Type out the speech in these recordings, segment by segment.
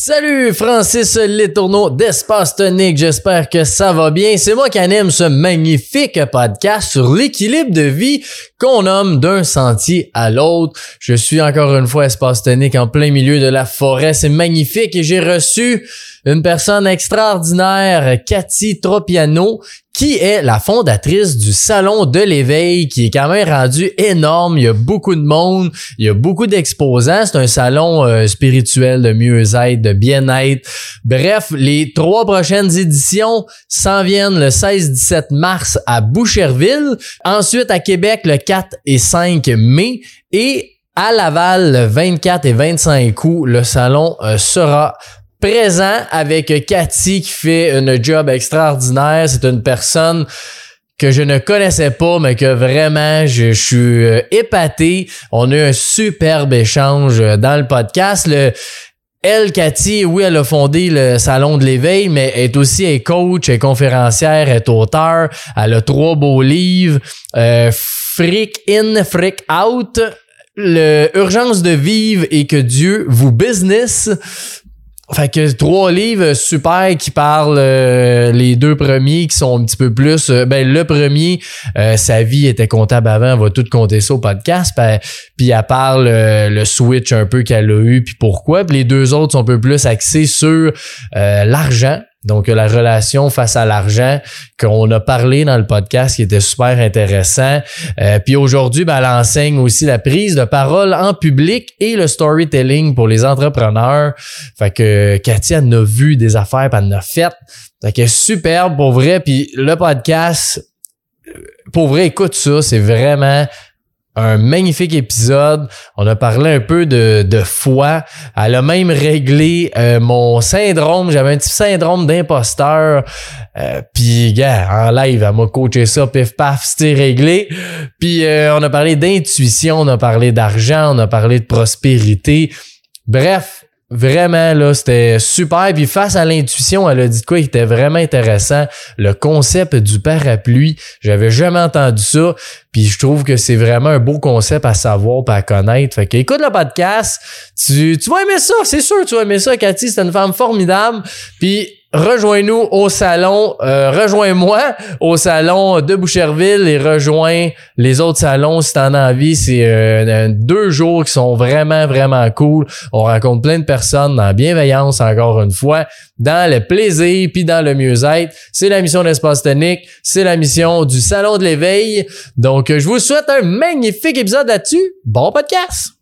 Salut Francis Letourneau d'Espace Tonique, j'espère que ça va bien. C'est moi qui anime ce magnifique podcast sur l'équilibre de vie qu'on nomme d'un sentier à l'autre. Je suis encore une fois Espace Tonique en plein milieu de la forêt, c'est magnifique et j'ai reçu une personne extraordinaire, Cathy Tropiano, qui est la fondatrice du Salon de l'éveil, qui est quand même rendu énorme. Il y a beaucoup de monde, il y a beaucoup d'exposants. C'est un salon euh, spirituel de mieux-être, de bien-être. Bref, les trois prochaines éditions s'en viennent le 16-17 mars à Boucherville, ensuite à Québec le 4 et 5 mai et à Laval le 24 et 25 août, le salon euh, sera présent avec Cathy qui fait un job extraordinaire. C'est une personne que je ne connaissais pas, mais que vraiment je, suis euh, épaté. On a eu un superbe échange euh, dans le podcast. Le, elle, Cathy, oui, elle a fondé le Salon de l'éveil, mais est aussi est coach, est conférencière, est auteur. Elle a trois beaux livres. Euh, freak in, freak out. Le Urgence de vivre et que Dieu vous business. Fait que trois livres super qui parlent euh, les deux premiers qui sont un petit peu plus euh, ben le premier euh, sa vie était comptable avant on va tout compter ça au podcast puis elle parle le switch un peu qu'elle a eu puis pourquoi puis les deux autres sont un peu plus axés sur l'argent donc, la relation face à l'argent qu'on a parlé dans le podcast qui était super intéressant. Euh, puis aujourd'hui, ben, elle enseigne aussi la prise de parole en public et le storytelling pour les entrepreneurs. Fait que Cathy, elle a vu des affaires, puis elle en a fait. Que superbe pour vrai. Puis le podcast, pour vrai, écoute ça, c'est vraiment un magnifique épisode. On a parlé un peu de, de foi. Elle a même réglé euh, mon syndrome. J'avais un petit syndrome d'imposteur. Euh, Puis, gars, en live, elle m'a coaché ça, pif paf, c'était réglé. Puis, euh, on a parlé d'intuition, on a parlé d'argent, on a parlé de prospérité. Bref, Vraiment, là, c'était super. Puis face à l'intuition, elle a dit quoi qui était vraiment intéressant. Le concept du parapluie. J'avais jamais entendu ça. Puis je trouve que c'est vraiment un beau concept à savoir pas à connaître. Fait que écoute le podcast. Tu, tu vas aimer ça. C'est sûr tu vas aimer ça, Cathy. C'est une femme formidable. Puis rejoins-nous au salon, euh, rejoins-moi au salon de Boucherville et rejoins les autres salons si t'en as envie. C'est euh, deux jours qui sont vraiment, vraiment cool. On rencontre plein de personnes dans la bienveillance, encore une fois, dans le plaisir puis dans le mieux-être. C'est la mission d'Espace Tonique, c'est la mission du Salon de l'éveil. Donc, je vous souhaite un magnifique épisode là-dessus. Bon podcast!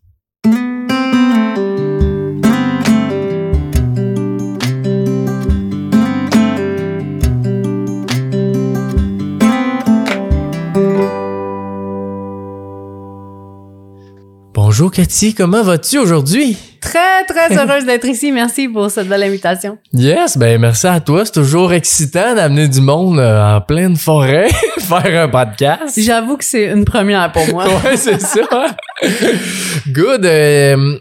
Bonjour Cathy, comment vas-tu aujourd'hui? Très, très heureuse d'être ici. Merci pour cette belle invitation. Yes, ben merci à toi. C'est toujours excitant d'amener du monde euh, en pleine forêt faire un podcast. J'avoue que c'est une première pour moi. ouais, c'est ça. Good. Euh,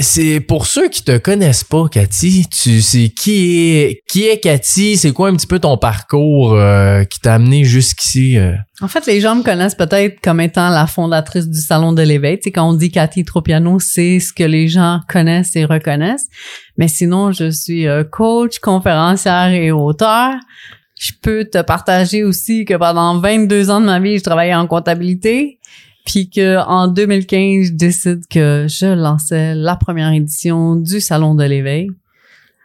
c'est pour ceux qui te connaissent pas, Cathy, tu sais qui est qui est Cathy, c'est quoi un petit peu ton parcours euh, qui t'a amené jusqu'ici euh? En fait, les gens me connaissent peut-être comme étant la fondatrice du salon de l'éveil. Tu sais, quand on dit Cathy Tropiano, c'est ce que les gens connaissent et reconnaissent. Mais sinon, je suis euh, coach, conférencière et auteur. Je peux te partager aussi que pendant 22 ans de ma vie, je travaillais en comptabilité. Puis que en 2015, je décide que je lançais la première édition du Salon de l'éveil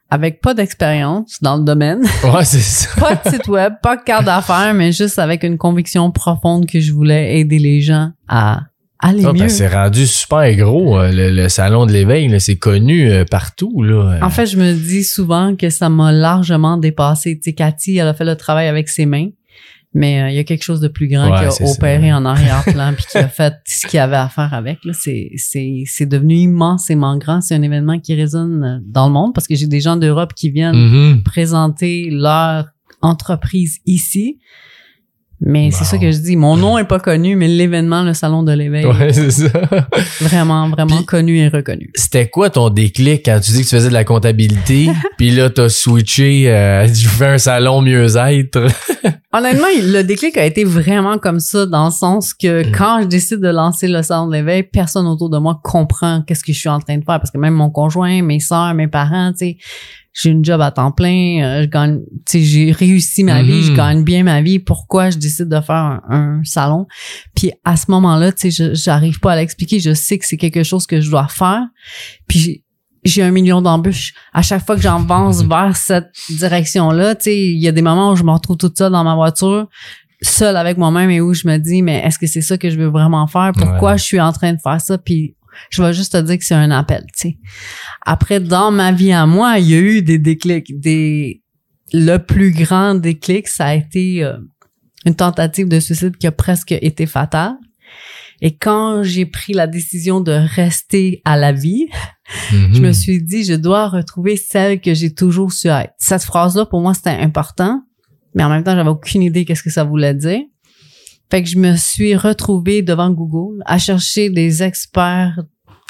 avec pas d'expérience dans le domaine. Ouais, c'est ça. pas de site web, pas de carte d'affaires, mais juste avec une conviction profonde que je voulais aider les gens à aller ah, ben, mieux. c'est rendu super gros, euh, le, salon de l'éveil, c'est connu euh, partout. Là. En fait, je me dis souvent que ça m'a largement dépassé. Tu sais, Cathy, elle a fait le travail avec ses mains. Mais euh, il y a quelque chose de plus grand qui a opéré en arrière-plan puis qui a fait ce qu'il y avait à faire avec. C'est, c'est, c'est devenu immensément grand. C'est un événement qui résonne euh, dans le monde parce que j'ai des gens d'Europe qui viennent mm-hmm. présenter leur entreprise ici. Mais c'est ça que je dis. Mon nom est pas connu, mais l'événement, le salon de l'éveil. Ouais, c'est ça. vraiment, vraiment connu et reconnu. C'était quoi ton déclic quand tu dis que tu faisais de la comptabilité, puis là, t'as switché, euh, tu fais un salon mieux-être? Honnêtement, le déclic a été vraiment comme ça, dans le sens que Mm. quand je décide de lancer le salon de l'éveil, personne autour de moi comprend qu'est-ce que je suis en train de faire, parce que même mon conjoint, mes soeurs, mes parents, tu sais, j'ai une job à temps plein, euh, je gagne, tu sais, j'ai réussi ma vie, je Mhm. gagne bien ma vie. Pourquoi je décide de faire un, un salon? Puis à ce moment-là, tu sais, j'arrive pas à l'expliquer. Je sais que c'est quelque chose que je dois faire. Puis j'ai un million d'embûches. À chaque fois que j'avance vers cette direction-là, tu sais, il y a des moments où je me retrouve toute seule dans ma voiture, seule avec moi-même et où je me dis, mais est-ce que c'est ça que je veux vraiment faire? Pourquoi Ouais. je suis en train de faire ça? Puis je vais juste te dire que c'est un appel, tu sais. Après, dans ma vie à moi, il y a eu des déclics. Des... Le plus grand déclic, ça a été euh, une tentative de suicide qui a presque été fatale. Et quand j'ai pris la décision de rester à la vie, je me suis dit, je dois retrouver celle que j'ai toujours su être. Cette phrase-là, pour moi, c'était important, mais en même temps, j'avais aucune idée qu'est-ce que ça voulait dire. Fait que je me suis retrouvée devant Google à chercher des experts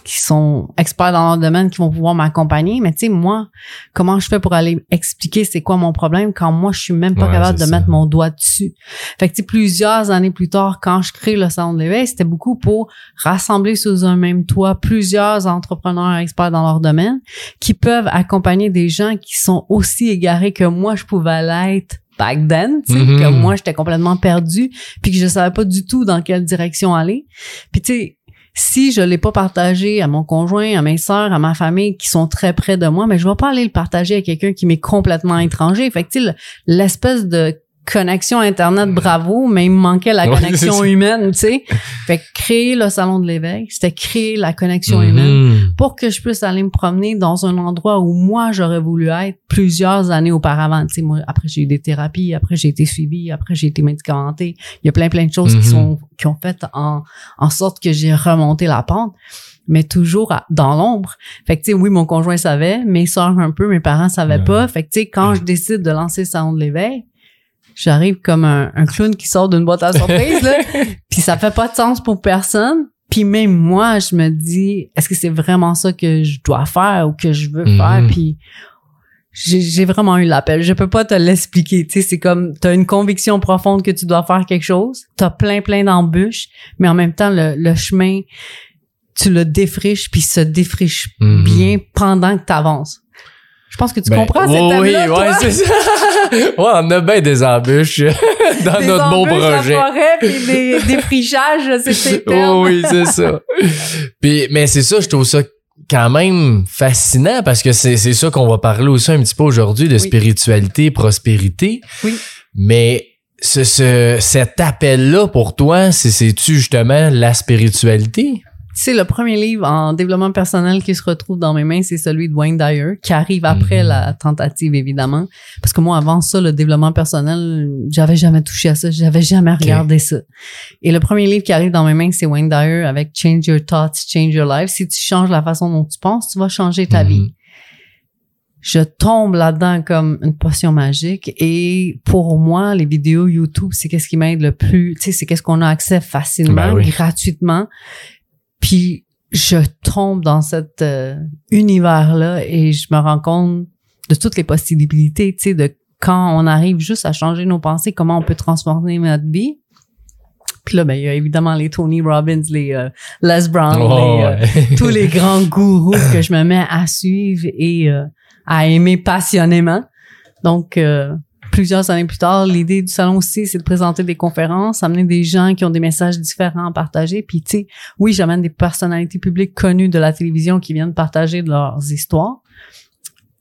qui sont experts dans leur domaine qui vont pouvoir m'accompagner. Mais tu sais, moi, comment je fais pour aller expliquer c'est quoi mon problème quand moi, je suis même pas Ouais, capable de ça. mettre mon doigt dessus? Fait que tu sais, plusieurs années plus tard, quand je crée le Salon de l'éveil, c'était beaucoup pour rassembler sous un même toit plusieurs entrepreneurs experts dans leur domaine qui peuvent accompagner des gens qui sont aussi égarés que moi, je pouvais l'être back then, tu sais, Mhm. que moi, j'étais complètement perdue puis que je savais pas du tout dans quelle direction aller. Puis tu sais, si je l'ai pas partagé à mon conjoint, à mes sœurs, à ma famille qui sont très près de moi, mais je vais pas aller le partager à quelqu'un qui m'est complètement étranger. Fait que tu sais, le- l'espèce de connexion internet bravo mais il me manquait la connexion humaine tu sais fait que créer le salon de l'éveil c'était créer la connexion Mhm. humaine pour que je puisse aller me promener dans un endroit où moi j'aurais voulu être plusieurs années auparavant. Tu sais, moi après j'ai eu des thérapies, après j'ai été suivie, après j'ai été médicamentée. Il y a plein plein de choses qui Mhm. sont qui ont fait en en sorte que j'ai remonté la pente mais toujours à- dans l'ombre. Fait que tu sais oui, mon conjoint savait, mes sœurs un peu, mes parents savaient pas. Fait que tu sais quand je décide de lancer le salon de l'éveil, j'arrive comme un, un clown qui sort d'une boîte à surprise là, puis ça fait pas de sens pour personne. Puis même moi, je me dis, est-ce que c'est vraiment ça que je dois faire ou que je veux Mhm. faire? Puis j'ai vraiment eu l'appel. Je peux pas te l'expliquer. Tu sais, c'est comme t'as une conviction profonde que tu dois faire quelque chose. T'as plein plein d'embûches, mais en même temps le, le chemin, tu le défriches puis se défriche Mhm. bien pendant que t'avances. Je pense que tu Ben, comprends cette oui, oui, thème-là, ouais, toi? c'est ça. ouais, on a bien des embûches dans Des notre beau embûches, la projet. forêt, puis des défrichages, c'est ces. Oh oui, c'est ça. Puis, mais c'est ça, je trouve ça quand même fascinant parce que c'est c'est ça qu'on va parler aussi un petit peu aujourd'hui de Oui. spiritualité, prospérité. Oui. Mais ce, ce, cet appel-là pour toi, c'est- c'est-tu justement la spiritualité? Sais, le premier livre en développement personnel qui se retrouve dans mes mains, c'est celui de Wayne Dyer, qui arrive après Mhm. la tentative, évidemment. Parce que moi, avant ça, le développement personnel, j'avais jamais touché à ça, j'avais jamais regardé ça. Et le premier livre qui arrive dans mes mains, c'est Wayne Dyer avec Change Your Thoughts, Change Your Life. Si tu changes la façon dont tu penses, tu vas changer ta Mhm. vie. Je tombe là-dedans comme une potion magique et pour moi, les vidéos YouTube, c'est qu'est-ce qui m'aide le plus, tu sais, c'est qu'est-ce qu'on a accès facilement, Ben oui. gratuitement. Puis je tombe dans cet euh, univers-là et je me rends compte de toutes les possibilités, tu sais, de quand on arrive juste à changer nos pensées, comment on peut transformer notre vie. Puis là, ben, il y a évidemment les Tony Robbins, les euh, Les Brown, Oh, les, euh, ouais. tous les grands gourous que je me mets à suivre et euh, à aimer passionnément. Donc, euh, plusieurs années plus tard, l'idée du salon aussi, c'est de présenter des conférences, amener des gens qui ont des messages différents à partager. Puis, tu sais, oui, j'amène des personnalités publiques connues de la télévision qui viennent partager de leurs histoires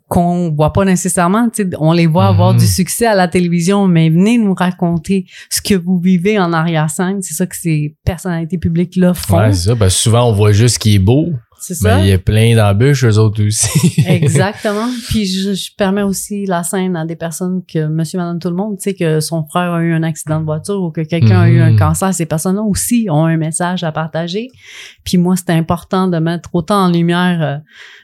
qu'on voit pas nécessairement, tu sais, on les voit avoir Mhm. du succès à la télévision, mais venez nous raconter ce que vous vivez en arrière-scène. C'est ça que ces personnalités publiques-là font. Ouais, c'est ça. Ben, souvent, on voit juste ce qui est beau, c'est ça? mais il y a plein d'embûches, eux autres aussi. Exactement. Puis je, je permets aussi la scène à des personnes que monsieur, madame, tout le monde, tu sais, que son frère a eu un accident de voiture ou que quelqu'un a eu un Mhm. cancer. Ces personnes-là aussi ont un message à partager. Puis moi, c'était important de mettre autant en lumière, euh,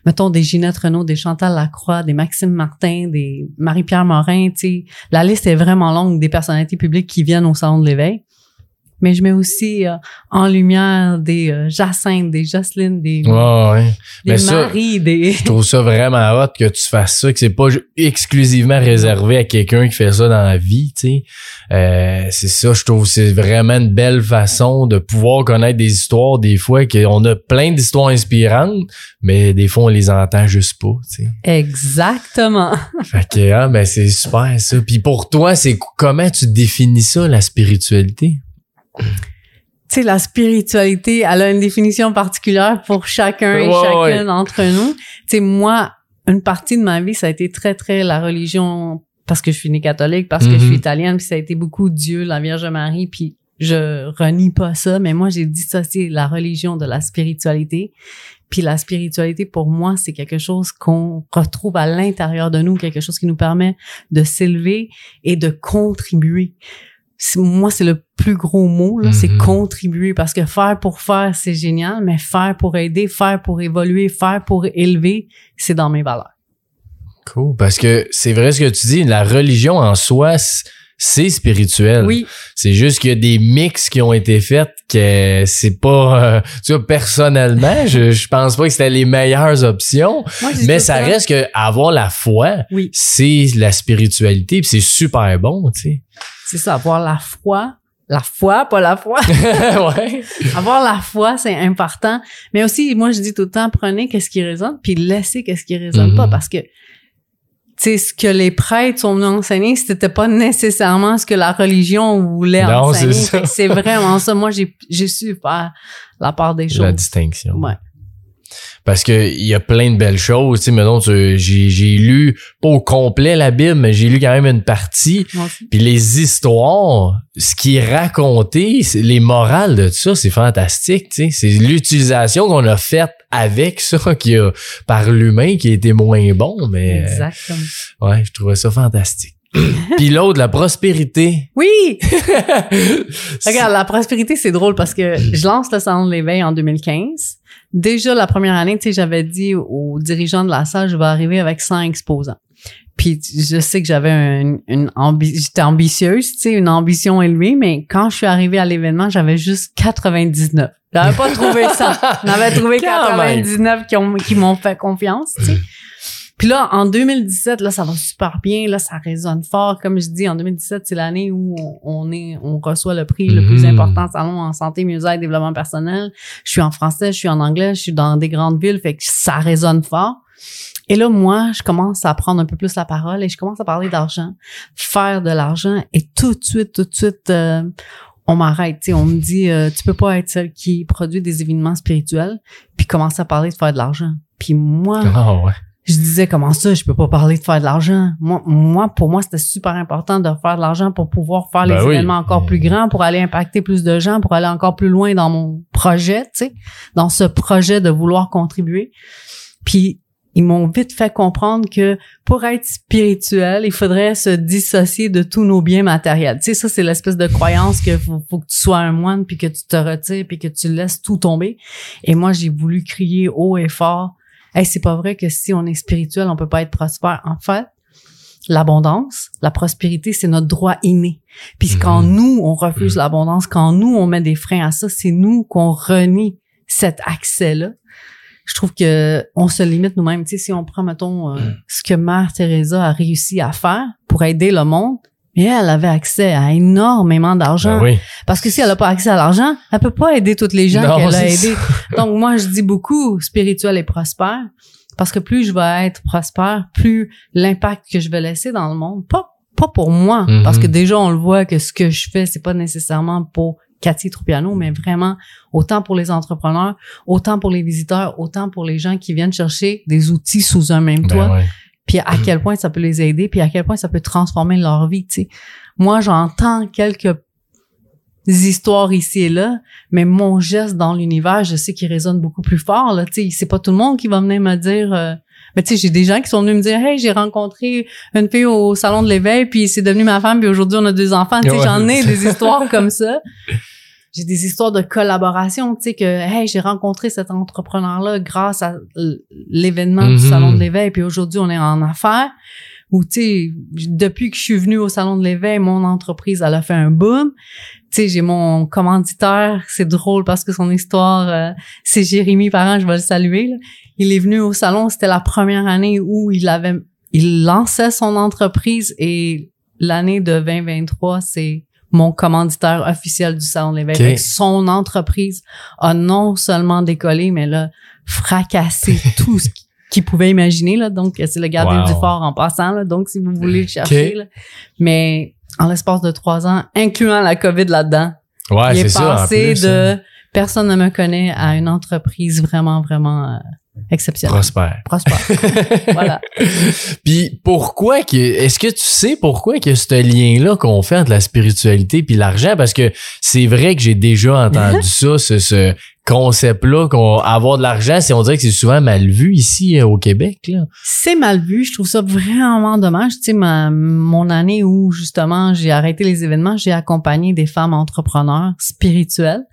mettons, des Ginette Renault, des Chantal Lacroix, des Maxime Martin, des Marie-Pierre Morin, tu sais. La liste est vraiment longue des personnalités publiques qui viennent au Salon de l'éveil. Mais je mets aussi euh, en lumière des euh, Jacinthe, des Jocelyne, des, ouais. des Mais ça, Marie, des... je trouve ça vraiment hot que tu fasses ça, que c'est pas exclusivement réservé à quelqu'un qui fait ça dans la vie, tu sais. Euh, c'est ça, je trouve, que c'est vraiment une belle façon de pouvoir connaître des histoires, des fois, qu'on a plein d'histoires inspirantes, mais des fois, on les entend juste pas, tu sais. Exactement. Fait que, ah, ben, c'est super, ça. Puis pour toi, c'est comment tu définis ça, la spiritualité? Tu sais, la spiritualité, elle a une définition particulière pour chacun et Ouais, chacune ouais. d'entre nous. Tu sais, moi, une partie de ma vie, ça a été très, très la religion parce que je suis née catholique, parce que je Mhm. suis italienne, puis ça a été beaucoup Dieu, la Vierge Marie, puis je renie pas ça, mais moi, j'ai dissocié la religion de la spiritualité. Puis la spiritualité, pour moi, c'est quelque chose qu'on retrouve à l'intérieur de nous, quelque chose qui nous permet de s'élever et de contribuer. Moi, c'est le plus gros mot, là, c'est Mhm. contribuer. Parce que faire pour faire, c'est génial, mais faire pour aider, faire pour évoluer, faire pour élever, c'est dans mes valeurs. Cool. Parce que c'est vrai ce que tu dis, la religion en soi, c'est spirituel. Oui, C'est juste qu'il y a des mix qui ont été faits que c'est pas... euh, tu vois, personnellement, je, je pense pas que c'était les meilleures options, moi, mais ça ça. reste que avoir la foi, Oui, c'est la spiritualité, puis c'est super bon, tu sais. C'est ça, avoir la foi. La foi, pas la foi. ouais. avoir la foi, c'est important. Mais aussi, moi, je dis tout le temps, prenez qu'est-ce qui résonne, puis laissez qu'est-ce qui résonne Mhm. pas, parce que tu sais, ce que les prêtres sont venus enseigner, c'était pas nécessairement ce que la religion voulait Non, enseigner. C'est vraiment ça. Moi, j'ai j'ai su faire la part des La choses. distinction. Ouais. Parce que il y a plein de belles choses, tu sais, mettons, tu- j'ai j'ai lu, pas au complet la Bible, mais j'ai lu quand même une partie. Puis les histoires, ce qui est raconté, c'est- les morales de tout ça, c'est fantastique. tu sais. C'est l'utilisation qu'on a faite avec ça qui a par l'humain qui a été moins bon, mais euh, Exactement. ouais, je trouvais ça fantastique. Puis l'autre, la prospérité. Oui! Regarde, la prospérité, c'est drôle parce que je lance le salon de l'éveil en 2015. Déjà, la première année, tu sais, j'avais dit aux dirigeants de la salle, je vais arriver avec 100 exposants. Puis je sais que j'avais un- une ambi j'étais ambitieuse, tu sais, une ambition élevée, mais quand je suis arrivée à l'événement, j'avais juste 99. J'avais pas trouvé ça. J'en avais trouvé Quand même. 99 qui ont- qui m'ont fait confiance, tu sais. Puis là, en 2017, là, ça va super bien. Là, ça résonne fort. Comme je dis, en 2017, c'est l'année où on, est, on reçoit le prix le plus Mhm. important salon en santé, mieux-être, développement personnel. Je suis en français, je suis en anglais, je suis dans des grandes villes, fait que ça résonne fort. Et là, moi, je commence à prendre un peu plus la parole et je commence à parler d'argent, faire de l'argent et tout de suite, tout de suite, euh, on m'arrête. tu sais, On me dit, euh, tu peux pas être celle qui produit des événements spirituels puis commencer à parler de faire de l'argent. Puis moi, Ah ouais. Je disais comment ça, je peux pas parler de faire de l'argent? Moi, moi, pour moi, c'était super important de faire de l'argent pour pouvoir faire Ben les oui. événements encore plus grands, pour aller impacter plus de gens, pour aller encore plus loin dans mon projet, tu sais, dans ce projet de vouloir contribuer. Puis ils m'ont vite fait comprendre que pour être spirituel, il faudrait se dissocier de tous nos biens matériels. Tu sais, ça, c'est l'espèce de croyance que faut, faut que tu sois un moine, puis que tu te retires, puis que tu laisses tout tomber. Et moi, j'ai voulu crier haut et fort Hey, c'est pas vrai que si on est spirituel, on peut pas être prospère. En fait, l'abondance, la prospérité, c'est notre droit inné. Puis Mhm. quand nous, on refuse l'abondance, quand nous, on met des freins à ça, c'est nous qu'on renie cet accès-là. Je trouve que on se limite nous-mêmes. Tu sais, si on prend, mettons, euh, ce que Mère Teresa a réussi à faire pour aider le monde, mais elle avait accès à énormément d'argent. Ben oui. Parce que si elle n'a pas accès à l'argent, elle peut pas aider toutes les gens qu'elle a aidés. Donc moi, je dis beaucoup spirituel et prospère. Parce que plus je vais être prospère, plus l'impact que je vais laisser dans le monde, pas, pas pour moi, Mhm. parce que déjà on le voit que ce que je fais, c'est pas nécessairement pour Cathy Troupiano, mais vraiment autant pour les entrepreneurs, autant pour les visiteurs, autant pour les gens qui viennent chercher des outils sous un même toit Ben ouais. Puis à quel point ça peut les aider, puis à quel point ça peut transformer leur vie, tu sais. Moi, j'entends quelques histoires ici et là, mais mon geste dans l'univers, je sais qu'il résonne beaucoup plus fort, là, tu sais. C'est pas tout le monde qui va venir me dire... euh, mais tu sais, j'ai des gens qui sont venus me dire, hey, j'ai rencontré une fille au salon de l'éveil, puis c'est devenu ma femme, puis aujourd'hui on a deux enfants. Tu sais, Ouais. j'en ai des histoires comme ça. J'ai des histoires de collaboration, tu sais que hey, j'ai rencontré cet entrepreneur-là grâce à l'événement du salon de l'éveil, puis aujourd'hui on est en affaires. Ou tu sais, depuis que je suis venue au salon de l'éveil, mon entreprise elle a fait un boom. Tu Tu sais, j'ai mon commanditaire, c'est drôle parce que son histoire, euh, c'est Jérémy Parent, je vais le saluer. là. Il est venu au salon, c'était la première année où il avait, il lançait son entreprise et l'année de 2023, c'est mon commanditaire officiel du salon de que Son entreprise a non seulement décollé, mais là, fracassé tout ce qui- qu'il pouvait imaginer. Là. Donc, c'est le gardien Wow. du fort en passant. Là. Donc, si vous voulez le chercher. Là. Mais en l'espace de trois ans, incluant la COVID là-dedans, Ouais, il est ça. passé plus, hein. de personne ne me connaît à une entreprise vraiment, vraiment euh, exceptionnelle. Prospère. Prospère. voilà. Puis pourquoi que est-ce que tu sais pourquoi que ce lien-là qu'on fait entre la spiritualité puis l'argent? Parce que c'est vrai que j'ai déjà entendu ça ce, ce concept-là qu'on avoir de l'argent c'est on dirait que c'est souvent mal vu ici euh, au Québec là. C'est mal vu. Je trouve ça vraiment dommage. Tu sais, ma, mon année où justement j'ai arrêté les événements, j'ai accompagné des femmes entrepreneurs spirituelles.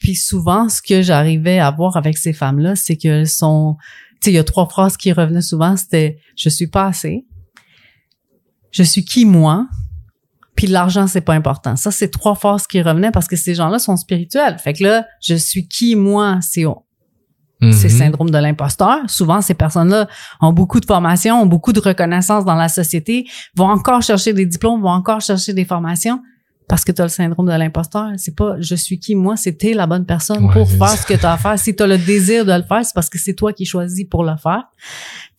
Puis souvent, ce que j'arrivais à voir avec ces femmes-là, c'est qu'elles sont, tu sais, il y a trois phrases qui revenaient souvent. C'était je suis pas assez, je suis qui moi, puis l'argent c'est pas important. Ça c'est trois phrases qui revenaient parce que ces gens-là sont spirituels. Fait que là, je suis qui moi, c'est c'est Mhm. syndrome de l'imposteur. Souvent, ces personnes-là ont beaucoup de formations, ont beaucoup de reconnaissance dans la société, vont encore chercher des diplômes, vont encore chercher des formations parce que tu as le syndrome de l'imposteur. C'est pas je suis qui moi, c'est t'es la bonne personne Ouais, pour faire ce que tu as à faire. Si tu as le désir de le faire, c'est parce que c'est toi qui choisis pour le faire.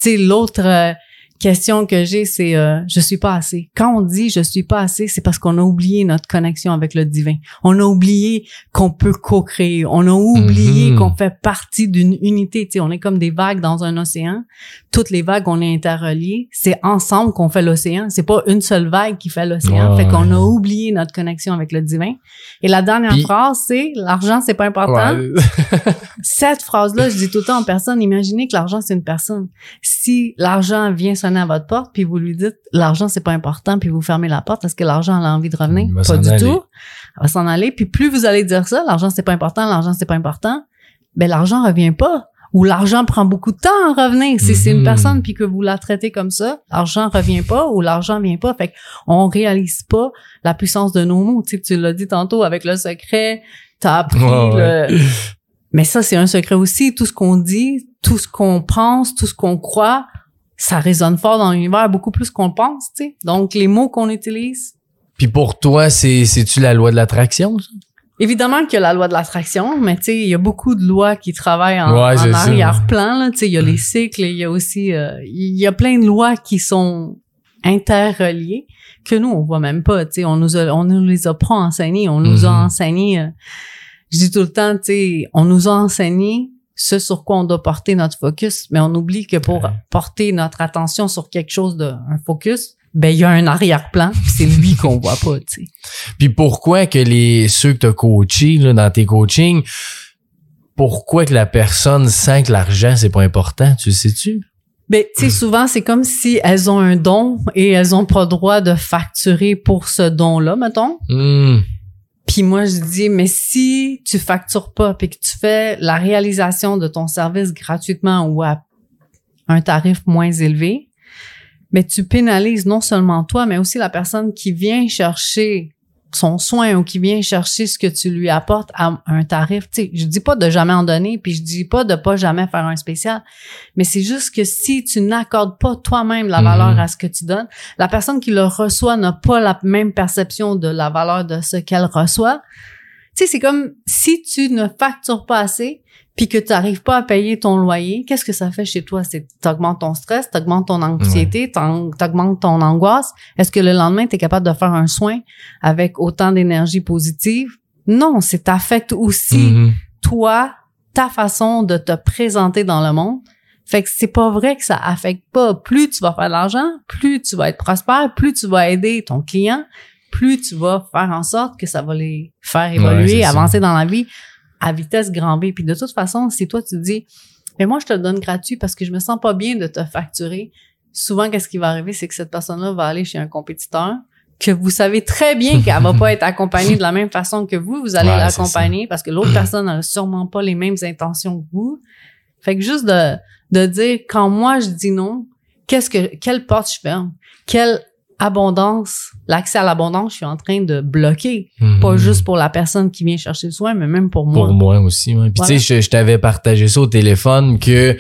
Tu sais, l'autre euh, question que j'ai, c'est euh, je suis pas assez. Quand on dit je suis pas assez, c'est parce qu'on a oublié notre connexion avec le divin. On a oublié qu'on peut co-créer. On a oublié Mhm. qu'on fait partie d'une unité. Tu sais, on est comme des vagues dans un océan. Toutes les vagues, on est interreliés. C'est ensemble qu'on fait l'océan. C'est pas une seule vague qui fait l'océan. Ouais, fait qu'on a oublié notre connexion avec le divin. Et la dernière Puis- phrase, c'est l'argent, c'est pas important. Ouais. Cette phrase-là, je dis tout le temps en personne, imaginez que l'argent, c'est une personne. Si l'argent vient sonner à votre porte, puis vous lui dites, l'argent, c'est pas important, puis vous fermez la porte, est-ce que l'argent a envie de revenir? Pas du aller. tout. Elle va s'en aller. Puis plus vous allez dire ça, l'argent, c'est pas important, l'argent, c'est pas important, ben l'argent revient pas. Ou l'argent prend beaucoup de temps à revenir. Si c'est une Mhm. personne puis que vous la traitez comme ça, l'argent revient pas ou l'argent vient pas. Fait qu'on réalise pas la puissance de nos mots. Tu sais, tu l'as dit tantôt avec le secret, t'as appris ouais. le, mais ça, c'est un secret aussi. Tout ce qu'on dit, tout ce qu'on pense, tout ce qu'on croit, ça résonne fort dans l'univers beaucoup plus qu'on le pense, tu sais. Donc, les mots qu'on utilise, Puis pour toi c'est c'est-tu la loi de l'attraction évidemment qu'il y a la loi de l'attraction, mais tu sais, il y a beaucoup de lois qui travaillent en, Ouais, en arrière-plan, là. Tu sais, il y a les cycles, il y a aussi, euh, il y a plein de lois qui sont interreliées que nous, on voit même pas, tu sais. On nous a, on nous les a pas enseignées. On nous a Mhm. enseigné, euh, je dis tout le temps, tu sais, on nous a enseigné ce sur quoi on doit porter notre focus, mais on oublie que pour Ouais. porter notre attention sur quelque chose de, un focus, ben, il y a un arrière-plan, c'est lui qu'on voit pas, tu sais. Puis pourquoi que les ceux que tu as coachés là, dans tes coachings, pourquoi que la personne sent que l'argent c'est pas important, tu le sais-tu? Ben, tu sais, souvent, c'est comme si elles ont un don et elles ont pas le droit de facturer pour ce don-là, mettons. Hmm. Puis moi, je dis, mais si tu factures pas puis que tu fais la réalisation de ton service gratuitement ou à un tarif moins élevé, mais tu pénalises non seulement toi, mais aussi la personne qui vient chercher son soin ou qui vient chercher ce que tu lui apportes à un tarif. Tu sais, je dis pas de jamais en donner, puis je dis pas de pas jamais faire un spécial, mais c'est juste que si tu n'accordes pas toi-même la valeur Mhm. à ce que tu donnes, la personne qui le reçoit n'a pas la même perception de la valeur de ce qu'elle reçoit. Tu sais, c'est comme si tu ne factures pas assez puis que tu n'arrives pas à payer ton loyer, qu'est-ce que ça fait chez toi? C'est t'augmentes ton stress, t'augmentes ton anxiété, t'en- t'augmentes ton angoisse. Est-ce que le lendemain, tu es capable de faire un soin avec autant d'énergie positive? Non, c'est t'affecte aussi Mhm. toi, ta façon de te présenter dans le monde. Fait que c'est pas vrai que ça affecte pas. Plus tu vas faire de l'argent, plus tu vas être prospère, plus tu vas aider ton client, plus tu vas faire en sorte que ça va les faire Ouais, évoluer, ça. avancer dans la vie à vitesse grand V. Puis de toute façon, si toi tu dis, mais moi je te le donne gratuit parce que je me sens pas bien de te facturer, souvent qu'est-ce qui va arriver, c'est que cette personne-là va aller chez un compétiteur que vous savez très bien qu'elle va pas être accompagnée de la même façon que vous, vous allez Ouais, l'accompagner parce que l'autre personne n'a sûrement pas les mêmes intentions que vous. Fait que juste de, de dire, quand moi je dis non, qu'est-ce que, quelle porte je ferme? Quelle abondance, l'accès à l'abondance, je suis en train de bloquer. Mhm. Pas juste pour la personne qui vient chercher le soin, mais même pour moi. Pour moi aussi, ouais. Puis Voilà. tu sais, je, je t'avais partagé ça au téléphone que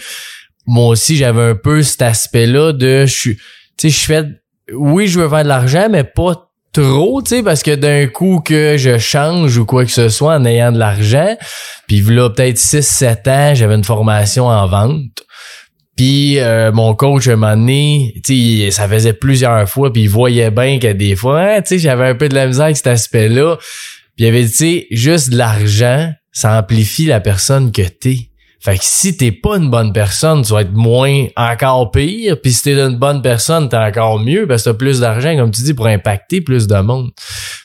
moi aussi j'avais un peu cet aspect-là de je suis tu sais, je fais oui, je veux faire de l'argent mais pas trop, tu sais parce que d'un coup que je change ou quoi que ce soit en ayant de l'argent, puis là peut-être 6 7 ans, j'avais une formation en vente. Puis euh, mon coach un moment donné, ça faisait plusieurs fois, puis il voyait bien que des fois, hein, j'avais un peu de la misère avec cet aspect-là. Puis il avait dit, tu sais, juste l'argent, ça amplifie la personne que t'es. Fait que si t'es pas une bonne personne, tu vas être moins encore pire. Puis si t'es une bonne personne, t'es encore mieux parce que t'as plus d'argent, comme tu dis, pour impacter plus de monde.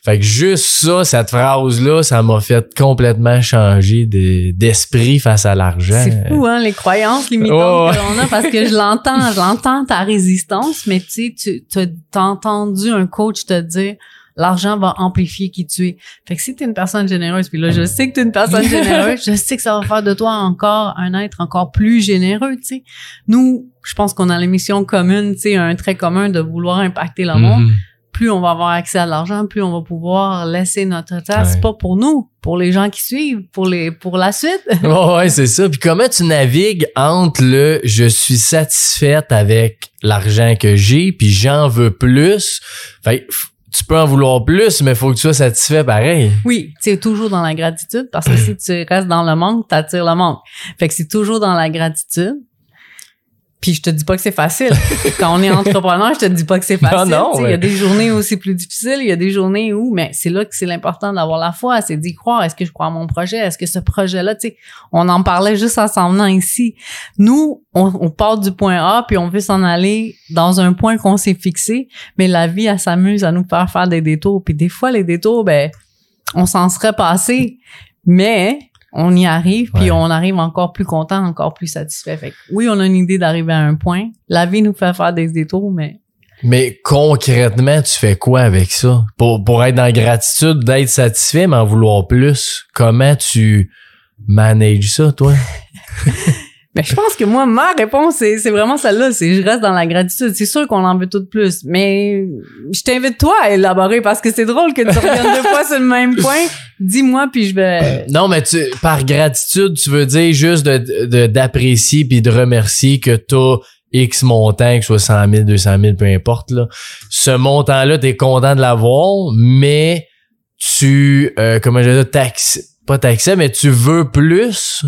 Fait que juste ça, cette phrase-là, ça m'a fait complètement changer de- d'esprit face à l'argent. C'est fou, hein, les croyances limitantes Ouais, que l'on a, parce que je l'entends, je l'entends ta résistance, mais tu sais, tu t'as entendu un coach te dire l'argent va amplifier qui tu es. Fait que si t'es une personne généreuse, puis là, je sais que t'es une personne généreuse, je sais que ça va faire de toi encore un être encore plus généreux, tu sais. Nous, je pense qu'on a l'émission commune, tu sais, un trait commun de vouloir impacter le monde Mhm. plus on va avoir accès à l'argent, plus on va pouvoir laisser notre. Ouais. C'est pas pour nous, pour les gens qui suivent, pour les pour la suite. Ouais, ouais, c'est ça. Puis comment tu navigues entre le je suis satisfaite avec l'argent que j'ai, puis j'en veux plus. Fait tu peux en vouloir plus, mais faut que tu sois satisfait pareil. Oui, c'est toujours dans la gratitude parce que si tu restes dans le manque, t'attires le manque. Fait que c'est toujours dans la gratitude. Puis je te dis pas que c'est facile. Quand on est entrepreneur, je te dis pas que c'est facile. Non, non, Il y a des journées où c'est plus difficile, il y a des journées où, mais c'est là que c'est l'important d'avoir la foi, c'est d'y croire. Est-ce que je crois à mon projet? Est-ce que ce projet-là, tu sais, on en parlait juste en s'en venant ici. Nous, on, on part du point A puis on veut s'en aller dans un point qu'on s'est fixé, mais la vie, elle s'amuse à nous faire faire des détours. Puis des fois, les détours, ben, on s'en serait passé, mais on y arrive, puis Ouais. on arrive encore plus content, encore plus satisfait. Fait que oui, on a une idée d'arriver à un point. La vie nous fait faire des détours, mais Mais concrètement, tu fais quoi avec ça? Pour, pour être dans la gratitude, d'être satisfait, mais en vouloir plus, comment tu manages ça, toi? Mais je pense que moi, ma réponse, c'est, vraiment celle-là. C'est je reste dans la gratitude. C'est sûr qu'on en veut tout plus. Mais je t'invite toi à élaborer parce que c'est drôle que tu reviennes deux fois sur le même point. Dis-moi, puis je vais... Non, mais tu, par gratitude, tu veux dire juste de, de- d'apprécier puis de remercier que t'as X montant, que ce soit 100 000, 200 000, peu importe, là. Ce montant-là, t'es content de l'avoir, mais tu, euh, comment je t'acc- pas t'acceptes, mais tu veux plus,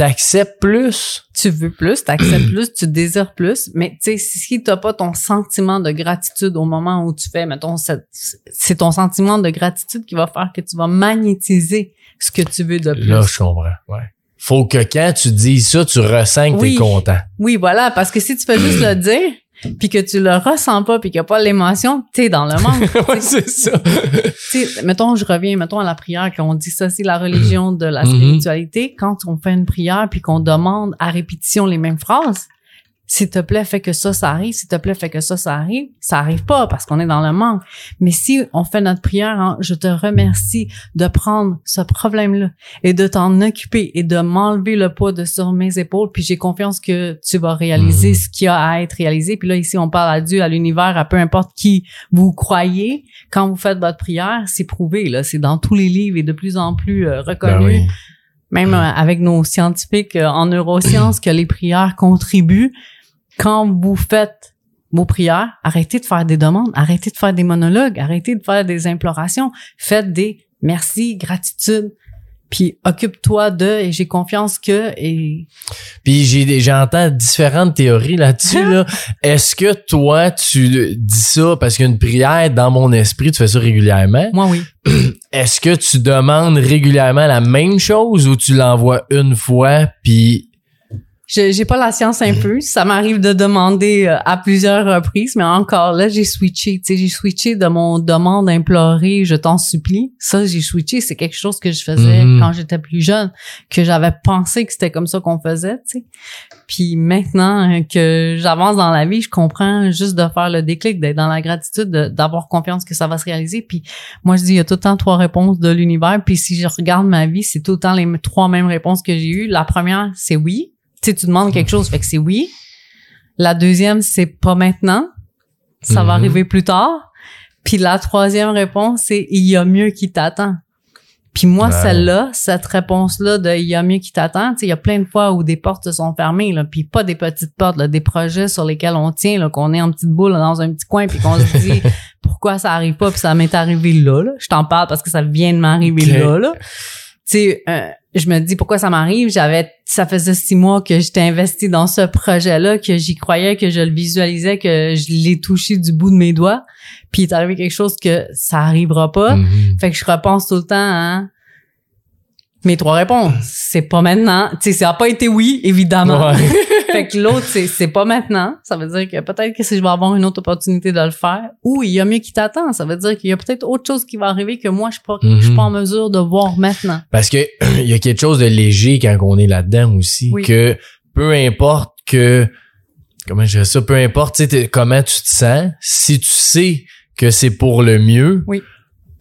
t'acceptes plus. Tu veux plus, t'acceptes plus, tu désires plus. Mais tu sais, si t'as pas ton sentiment de gratitude au moment où tu fais, mettons, c'est ton sentiment de gratitude qui va faire que tu vas magnétiser ce que tu veux de plus. Là, je comprends, ouais. Faut que quand tu dis ça, tu ressens que Oui. t'es content. Oui, voilà, parce que si tu fais juste le dire, puis que tu le ressens pas, puis qu'il n'y a pas l'émotion, t'es dans le manque. ouais, c'est ça. Mettons, je reviens, mettons à la prière, qu'on dissocie la religion de la Mhm. spiritualité. Quand on fait une prière, puis qu'on demande à répétition les mêmes phrases, s'il te plaît, fais que ça, ça arrive. S'il te plaît, fais que ça, ça arrive. Ça arrive pas parce qu'on est dans le manque. Mais si on fait notre prière, je te remercie de prendre ce problème-là et de t'en occuper et de m'enlever le poids de sur mes épaules. Puis j'ai confiance que tu vas réaliser Mhm. ce qu'il y a à être réalisé. Puis là, ici, on parle à Dieu, à l'univers, à peu importe qui vous croyez. Quand vous faites votre prière, c'est prouvé. Là, c'est dans tous les livres et de plus en plus euh, reconnu Ben oui. même euh, avec nos scientifiques euh, en neurosciences, que les prières contribuent. Quand vous faites vos prières, arrêtez de faire des demandes, arrêtez de faire des monologues, arrêtez de faire des implorations, faites des merci, gratitude, puis occupe-toi de, et j'ai confiance que, et Puis j'ai j'entends différentes théories là-dessus là. Est-ce que toi tu dis ça parce qu'une prière dans mon esprit tu fais ça régulièrement? Moi oui. Est-ce que tu demandes régulièrement la même chose ou tu l'envoies une fois puis Je- J'ai pas la science infuse. Ça m'arrive de demander euh, à plusieurs reprises, mais encore là, j'ai switché. Tu sais, j'ai switché de mon demande implorée, je t'en supplie. Ça, j'ai switché. C'est quelque chose que je faisais Mhm. quand j'étais plus jeune, que j'avais pensé que c'était comme ça qu'on faisait, tu sais. Puis maintenant euh, que j'avance dans la vie, je comprends juste de faire le déclic, d'être dans la gratitude, de- d'avoir confiance que ça va se réaliser. Puis moi, je dis, il y a tout le temps trois réponses de l'univers. Puis si je regarde ma vie, c'est tout le temps les trois mêmes réponses que j'ai eues. La première, c'est oui. Tu sais, tu demandes quelque chose, fait que c'est oui. La deuxième, c'est pas maintenant. ça va Mhm. arriver plus tard. Puis la troisième réponse, c'est il y a mieux qui t'attend. Puis moi, celle-là, cette réponse-là de il y a mieux qui t'attend, tu sais, il y a plein de fois où des portes se sont fermées, là, puis pas des petites portes, là, des projets sur lesquels on tient, là, qu'on est en petite boule là, dans un petit coin, puis qu'on se dit pourquoi ça arrive pas, puis ça m'est arrivé là, là. Je t'en parle parce que ça vient de m'arriver là, là. Tu sais, euh, je me dis pourquoi ça m'arrive? J'avais, ça faisait six mois que j'étais investi dans ce projet-là, que j'y croyais, que je le visualisais, que je l'ai touché du bout de mes doigts. Puis il est arrivé quelque chose que ça arrivera pas. Mhm. Fait que je repense tout le temps à mes trois réponses. C'est pas maintenant. Tu sais, ça a pas été oui, évidemment. Ouais. fait que l'autre, c'est, c'est pas maintenant. Ça veut dire que peut-être que si je vais avoir une autre opportunité de le faire, ou il y a mieux qui t'attend. Ça veut dire qu'il y a peut-être autre chose qui va arriver que moi, je suis pas, je suis pas en mesure de voir maintenant. Parce que il y a quelque chose de léger quand on est là-dedans aussi, Oui. que peu importe que comment je dirais ça, peu importe tu sais, t'es- comment tu te sens, si tu sais que c'est pour le mieux, Oui.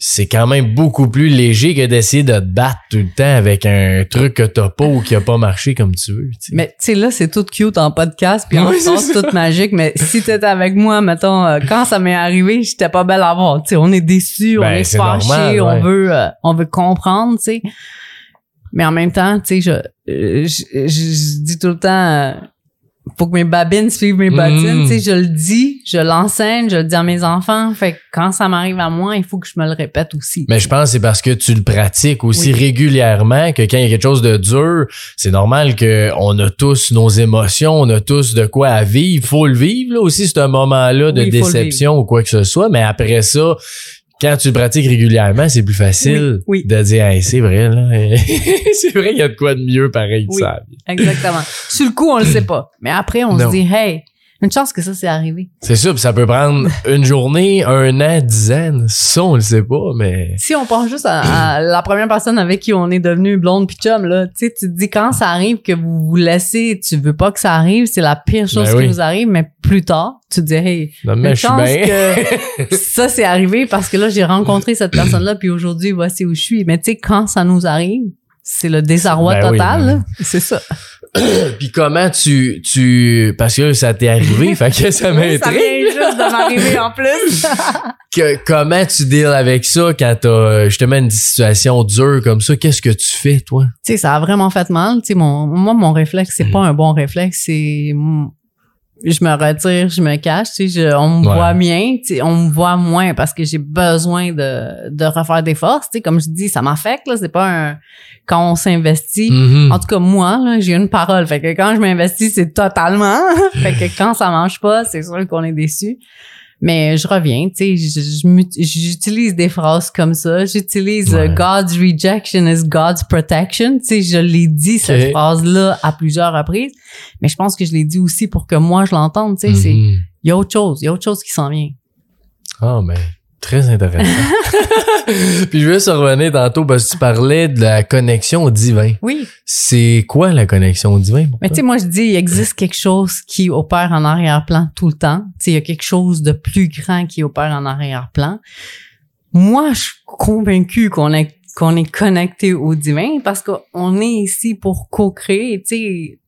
C'est quand même beaucoup plus léger que d'essayer de te battre tout le temps avec un truc que t'as pas ou qui a pas marché comme tu veux. Mais tu sais, là, c'est tout cute en podcast, puis en Oui, sens tout magique, mais si t'étais avec moi, mettons, euh, quand ça m'est arrivé, j'étais pas belle à voir. Tu sais, on est déçus, on Ben, est c'est fâchés, normal, on veut euh, on veut comprendre, tu sais. Mais en même temps, tu sais, je, euh, je, je- je dis tout le temps, faut que mes babines suivent mes bottines, Mm. tu sais, je le dis, je l'enseigne, je le dis à mes enfants. Fait que quand ça m'arrive à moi, il faut que je me le répète aussi. Mais je pense que c'est parce que tu le pratiques aussi Oui. régulièrement que quand il y a quelque chose de dur, c'est normal que on a tous nos émotions, on a tous de quoi à vivre. Faut le vivre là aussi, c'est un moment-là de Oui, déception ou quoi que ce soit. Mais après ça, quand tu le pratiques régulièrement, c'est plus facile Oui, oui. de dire hey, c'est vrai là. c'est vrai qu'il y a de quoi de mieux pareil que Oui. ça. Exactement. Sur le coup, on le sait pas. Mais après, on Non. se dit, hey, une chance que ça s'est arrivé. C'est ça, puis ça peut prendre une journée, un an, dix ans. Ça, on le sait pas, mais. Si on pense juste à, à la première personne avec qui on est devenu blonde puis chum, là, tu sais, tu te dis quand ça arrive que vous vous laissez, tu veux pas que ça arrive, c'est la pire chose Ben qui oui. vous arrive, mais plus tard, tu te dis, hey, Non, mais une je suis chance bien. que ça c'est arrivé parce que là, j'ai rencontré cette personne-là puis aujourd'hui, voici où je suis. Mais tu sais, quand ça nous arrive, c'est le désarroi Ben oui, total, ben là. C'est ça. Puis comment tu tu parce que ça t'est arrivé, fait que ça ça m'intrigue. vient juste de m'arriver en plus. Que- comment tu deals avec ça quand t'as euh, justement une situation dure comme ça? Qu'est-ce que tu fais toi? Tu sais, ça a vraiment fait mal. Tu sais, mon, moi, mon réflexe, c'est Mhm. pas un bon réflexe. C'est, je me retire, je me cache. Tu sais, je- on me Ouais. voit bien. Tu sais, on me voit moins parce que j'ai besoin de, de refaire des forces. Tu sais, comme je dis, ça m'affecte. Là, c'est pas un quand on s'investit. Mhm. En tout cas, moi, là, j'ai une parole. Fait que quand je m'investis, c'est totalement. fait que quand ça marche pas, c'est sûr qu'on est déçu. Mais je reviens, tu sais, j'utilise des phrases comme ça. J'utilise euh, Ouais. God's rejection is God's protection. Tu sais, je l'ai dit cette phrase-là à plusieurs reprises. Mais je pense que je l'ai dit aussi pour que moi je l'entende. Tu sais, c'est Mhm. il y a autre chose, il y a autre chose qui s'en vient. Ah ben très intéressant. Puis je veux se revenir tantôt parce que tu parlais de la connexion au divin. Oui. C'est quoi la connexion au divin pour Mais tu sais, moi, je dis, il existe quelque chose qui opère en arrière-plan tout le temps. Tu sais, il y a quelque chose de plus grand qui opère en arrière-plan. Moi, je suis convaincue qu'on est, qu'on est connecté au divin parce qu'on est ici pour co-créer. Tu sais,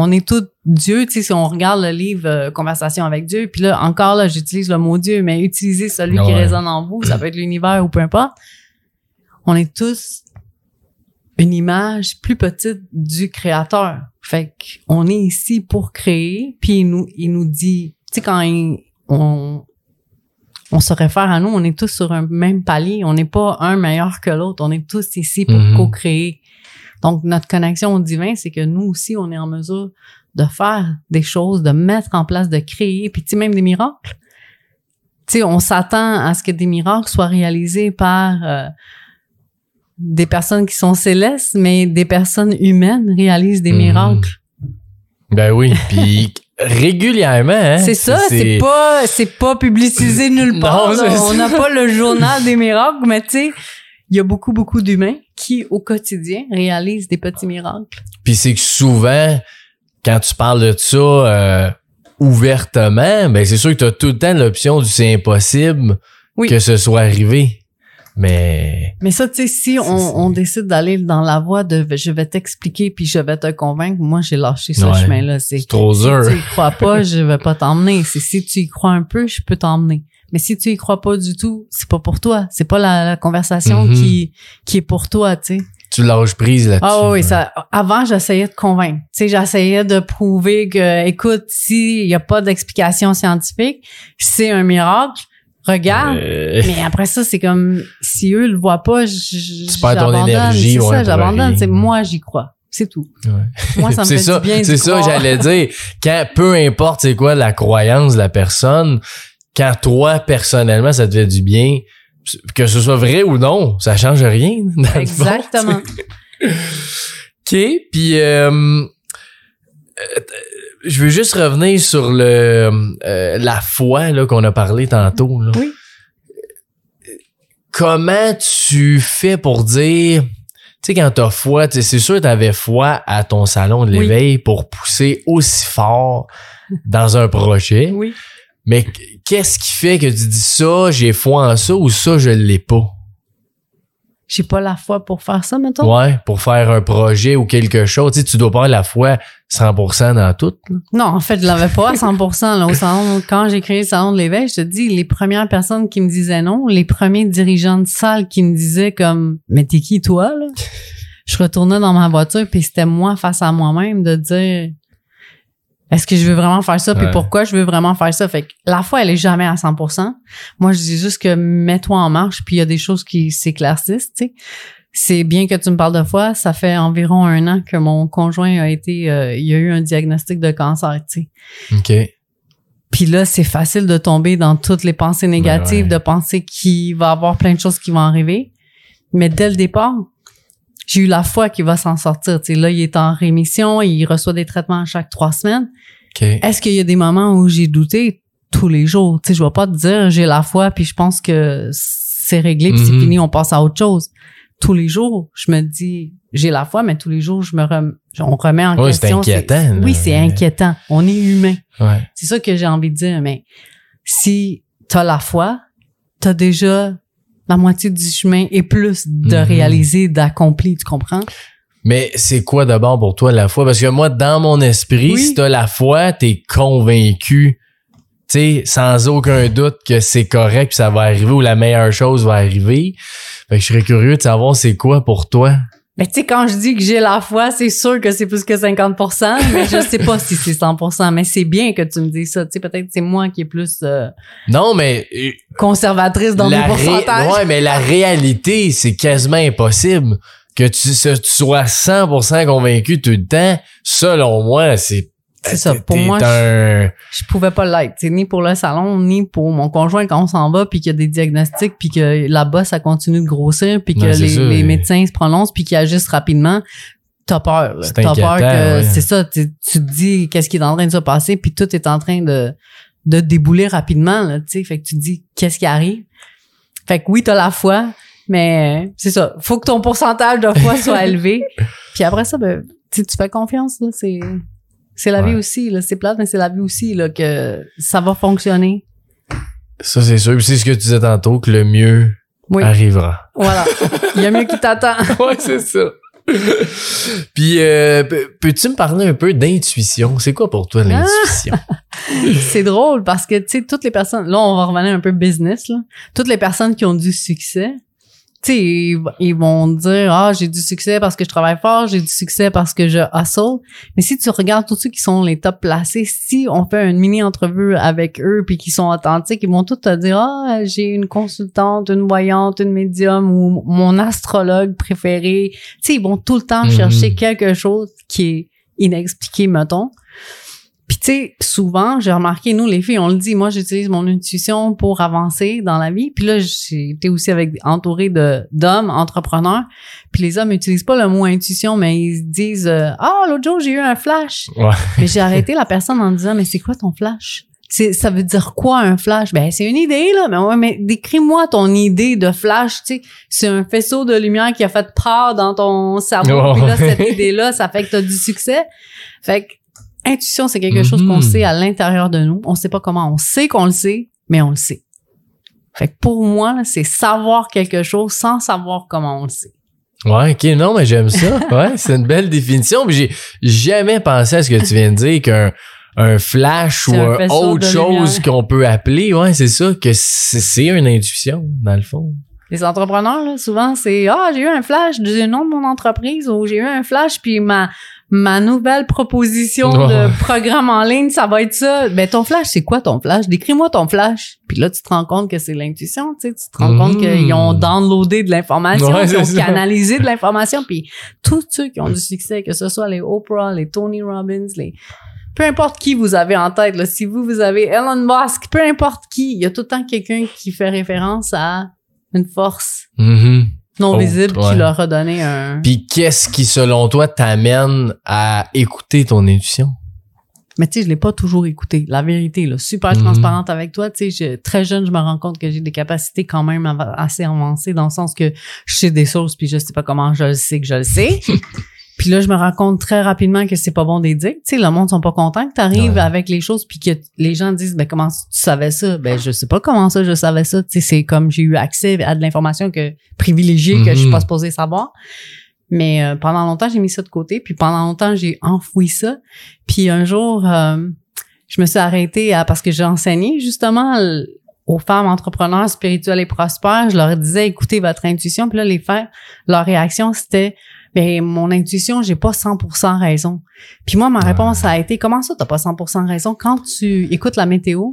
on est tous Dieu. Tu sais, si on regarde le livre euh, Conversation avec Dieu, puis là, encore là, j'utilise le mot Dieu, mais utilisez celui qui résonne en vous. Ça peut être l'univers ou peu importe. On est tous une image plus petite du créateur. Fait qu'on est ici pour créer, puis il nous, il nous dit, tu sais, quand il- on, on se réfère à nous, on est tous sur un même palier, on n'est pas un meilleur que l'autre, on est tous ici pour Mhm. co-créer. Donc, notre connexion au divin, c'est que nous aussi, on est en mesure de faire des choses, de mettre en place, de créer, puis tu sais, même des miracles. Tu sais, on s'attend à ce que des miracles soient réalisés par euh, des personnes qui sont célestes, mais des personnes humaines réalisent des Mhm. miracles. Ben oui, puis régulièrement hein, C'est ça, c'est pas c'est pas publicisé nulle part. Non, On n'a pas le journal des miracles, mais tu sais, il y a beaucoup beaucoup d'humains qui au quotidien réalisent des petits miracles. Puis c'est que souvent, quand tu parles de ça euh, ouvertement, ben c'est sûr que tu as tout le temps l'option du c'est impossible Oui. que ce soit arrivé. Mais Mais ça, tu sais, si on, on décide d'aller dans la voie de je vais t'expliquer puis je vais te convaincre, moi, j'ai lâché ce Ouais. chemin-là. C'est c'est trop dur. Si tu y crois pas, je vais pas t'emmener. C'est si tu y crois un peu, je peux t'emmener. Mais si tu y crois pas du tout, c'est pas pour toi. C'est pas la, la conversation Mhm. qui qui est pour toi, tu sais. Tu lâches prise là-dessus. Ah oui, ça. Avant, j'essayais de convaincre. Tu sais, j'essayais de prouver que, écoute, s'il y a pas d'explication scientifique, c'est un miracle. Regarde. Euh, Mais après ça, c'est comme si eux le voient pas, j'abandonne. C'est ouais, ça, j'abandonne. C'est moi, j'y crois. C'est tout. ouais. Moi, ça me c'est fait ça, du bien. c'est ça, j'allais dire. Quand, peu importe c'est quoi la croyance de la personne, quand toi, personnellement, ça te fait du bien, que ce soit vrai ou non, ça change rien. dans le fond, Exactement. OK, puis euh, euh, je veux juste revenir sur le euh, la foi là qu'on a parlé tantôt. Là. Oui. Comment tu fais pour dire tu sais quand t'as foi, c'est sûr que t'avais foi à ton salon de Oui. l'éveil pour pousser aussi fort dans un projet. Oui. Mais qu'est-ce qui fait que tu dis ça, j'ai foi en ça ou ça je l'ai pas? J'ai pas la foi pour faire ça, mettons. Ouais, pour faire un projet ou quelque chose. Tu sais, tu dois pas avoir la foi 100% dans tout. là. Non, en fait, je l'avais pas à 100% là, au salon. Quand j'ai créé le salon de l'éveil, je te dis, les premières personnes qui me disaient non, les premiers dirigeants de salle qui me disaient comme, mais t'es qui toi, là? Je retournais dans ma voiture puis c'était moi face à moi-même de dire, est-ce que je veux vraiment faire ça? Puis Ouais. pourquoi je veux vraiment faire ça? Fait que la foi, elle est jamais à 100%. Moi, je dis juste que mets-toi en marche puis il y a des choses qui s'éclaircissent, tu sais. C'est bien que tu me parles de foi. Ça fait environ un an que mon conjoint a été, euh, il y a eu un diagnostic de cancer, tu sais. OK. Puis là, c'est facile de tomber dans toutes les pensées négatives, ouais. de penser qu'il va y avoir plein de choses qui vont arriver. Mais dès le départ, j'ai eu la foi qu'il va s'en sortir. Tu sais, là, il est en rémission, il reçoit des traitements chaque trois semaines. Est-ce qu'il y a des moments où j'ai douté? Tous les jours? Tu sais, je vais pas te dire j'ai la foi puis je pense que c'est réglé puis c'est Mhm. fini, on passe à autre chose. Tous les jours, je me dis j'ai la foi, mais tous les jours, je me rem- on remet en c'est question. inquiétant, là. Oui, c'est inquiétant. On est humain. Ouais. C'est ça que j'ai envie de dire, mais si t'as la foi, t'as déjà la moitié du chemin et plus de Mhm. réaliser, d'accomplir, tu comprends? Mais c'est quoi d'abord pour toi la foi? Parce que moi, dans mon esprit, Oui. si t'as la foi, t'es convaincu, tu sais, sans aucun doute que c'est correct puis ça va arriver ou la meilleure chose va arriver. Fait que je serais curieux de savoir c'est quoi pour toi. Mais tu sais, quand je dis que j'ai la foi, c'est sûr que c'est plus que 50%, mais je sais pas si c'est 100%, mais c'est bien que tu me dises ça. Tu sais, peut-être c'est moi qui est plus euh, Non, mais euh, conservatrice dans ré- pourcentages. ouais, mais la réalité, c'est quasiment impossible que tu, tu sois 100% convaincu tout le temps. Selon moi, c'est C'est ça. Pour moi, un je pouvais pas l'être. Ni pour le salon, ni pour mon conjoint quand on s'en va, puis qu'il y a des diagnostics, puis que là-bas, ça continue de grossir, puis que les, médecins se prononcent, puis qu'ils agissent rapidement. T'as peur. T'as peur que ouais. c'est ça. Tu, te dis qu'est-ce qui est en train de se passer, puis tout est en train de de débouler rapidement. Là, tu sais, fait que tu te dis qu'est-ce qui arrive? Fait que oui, t'as la foi, mais euh, c'est ça. Faut que ton pourcentage de foi soit élevé. Puis après ça, ben, tu fais confiance. Là, c'est c'est la Ouais. vie aussi. Là, c'est plate, mais c'est la vie aussi là que ça va fonctionner. Ça, c'est sûr. Puis c'est ce que tu disais tantôt, que le mieux Oui. arrivera. Voilà. Il y a mieux qui t'attend. ouais, c'est ça. Puis, euh, pe- peux-tu me parler un peu d'intuition? C'est quoi pour toi l'intuition? c'est drôle parce que, tu sais, toutes les personnes, là, on va revenir un peu business, là. Toutes les personnes qui ont du succès, tu sais, ils, ils vont dire, ah, j'ai du succès parce que je travaille fort, j'ai du succès parce que je hustle. Mais si tu regardes tous ceux qui sont les top placés, si on fait une mini entrevue avec eux puis qui sont authentiques, ils vont tous te dire, ah, j'ai une consultante, une voyante, une médium ou mon astrologue préféré. Tu sais, ils vont tout le temps Mhm. chercher quelque chose qui est inexpliqué, mettons. Puis tu sais, souvent, j'ai remarqué, nous les filles, on le dit, moi j'utilise mon intuition pour avancer dans la vie. Puis là, j'ai été aussi avec entouré de d'hommes entrepreneurs. Puis les hommes n'utilisent pas le mot intuition, mais ils se disent euh, ah l'autre jour j'ai eu un flash. Ouais. mais j'ai arrêté la personne en disant mais c'est quoi ton flash? Ça veut dire quoi un flash? Ben c'est une idée là mais ouais mais décris-moi ton idée de flash tu sais c'est un faisceau de lumière qui a fait peur dans ton cerveau Oh. puis là cette idée là ça fait que tu as du succès fait que intuition c'est quelque chose Mhm. qu'on sait à l'intérieur de nous on sait pas comment on sait qu'on le sait mais on le sait Fait que pour moi, c'est savoir quelque chose sans savoir comment on le sait. Ouais, ok, non, mais j'aime ça. Ouais, c'est une belle définition. J'ai jamais pensé à ce que tu viens de dire qu'un un flash ou un un autre chose qu'on peut appeler. Ouais, c'est ça, que c'est c'est une intuition, dans le fond. Les entrepreneurs, là, souvent, c'est Ah, j'ai eu un flash du nom de mon entreprise ou j'ai eu un flash, puis ma, ma nouvelle proposition de programme en ligne, ça va être ça. Ben, ton flash, c'est quoi ton flash? Décris-moi ton flash. Puis là, tu te rends compte que c'est l'intuition, tu sais. Tu te rends compte qu'ils ont downloadé de l'information, Ouais, qu'ils ont ça. canalisé de l'information. Puis tous ceux qui ont du succès, que ce soit les Oprah, les Tony Robbins, les peu importe qui vous avez en tête, là, si vous, vous avez Elon Musk, peu importe qui, il y a tout le temps quelqu'un qui fait référence à une force Mhm. Non Autre, visible ouais. qui leur a donné un... Puis qu'est-ce qui, selon toi, t'amène à écouter ton intuition? Mais tu sais, je l'ai pas toujours écouté. La vérité, là, super Mhm. transparente avec toi. Tu sais, je- très jeune, je me rends compte que j'ai des capacités quand même assez avancées dans le sens que je sais des choses puis je sais pas comment je le sais que je le sais. puis là, je me rends compte très rapidement que c'est pas bon des dire. Tu sais, le monde sont pas contents que tu arrives Ouais. avec les choses puis que les gens disent, ben comment tu savais ça? Ben je sais pas comment ça je savais ça. Tu sais, c'est comme j'ai eu accès à de l'information que privilégiée que je suis Mhm. pas supposée savoir. Mais euh, pendant longtemps, j'ai mis ça de côté. Puis pendant longtemps, j'ai enfoui ça. Puis un jour, euh, je me suis arrêtée à, parce que j'ai enseigné justement aux femmes entrepreneurs spirituelles et prospères. Je leur disais, écoutez votre intuition. Puis là, les faire, leur réaction, c'était, ben mon intuition, j'ai pas 100% raison. Puis moi, ma réponse a été, comment ça, t'as pas 100% raison? Quand tu écoutes la météo,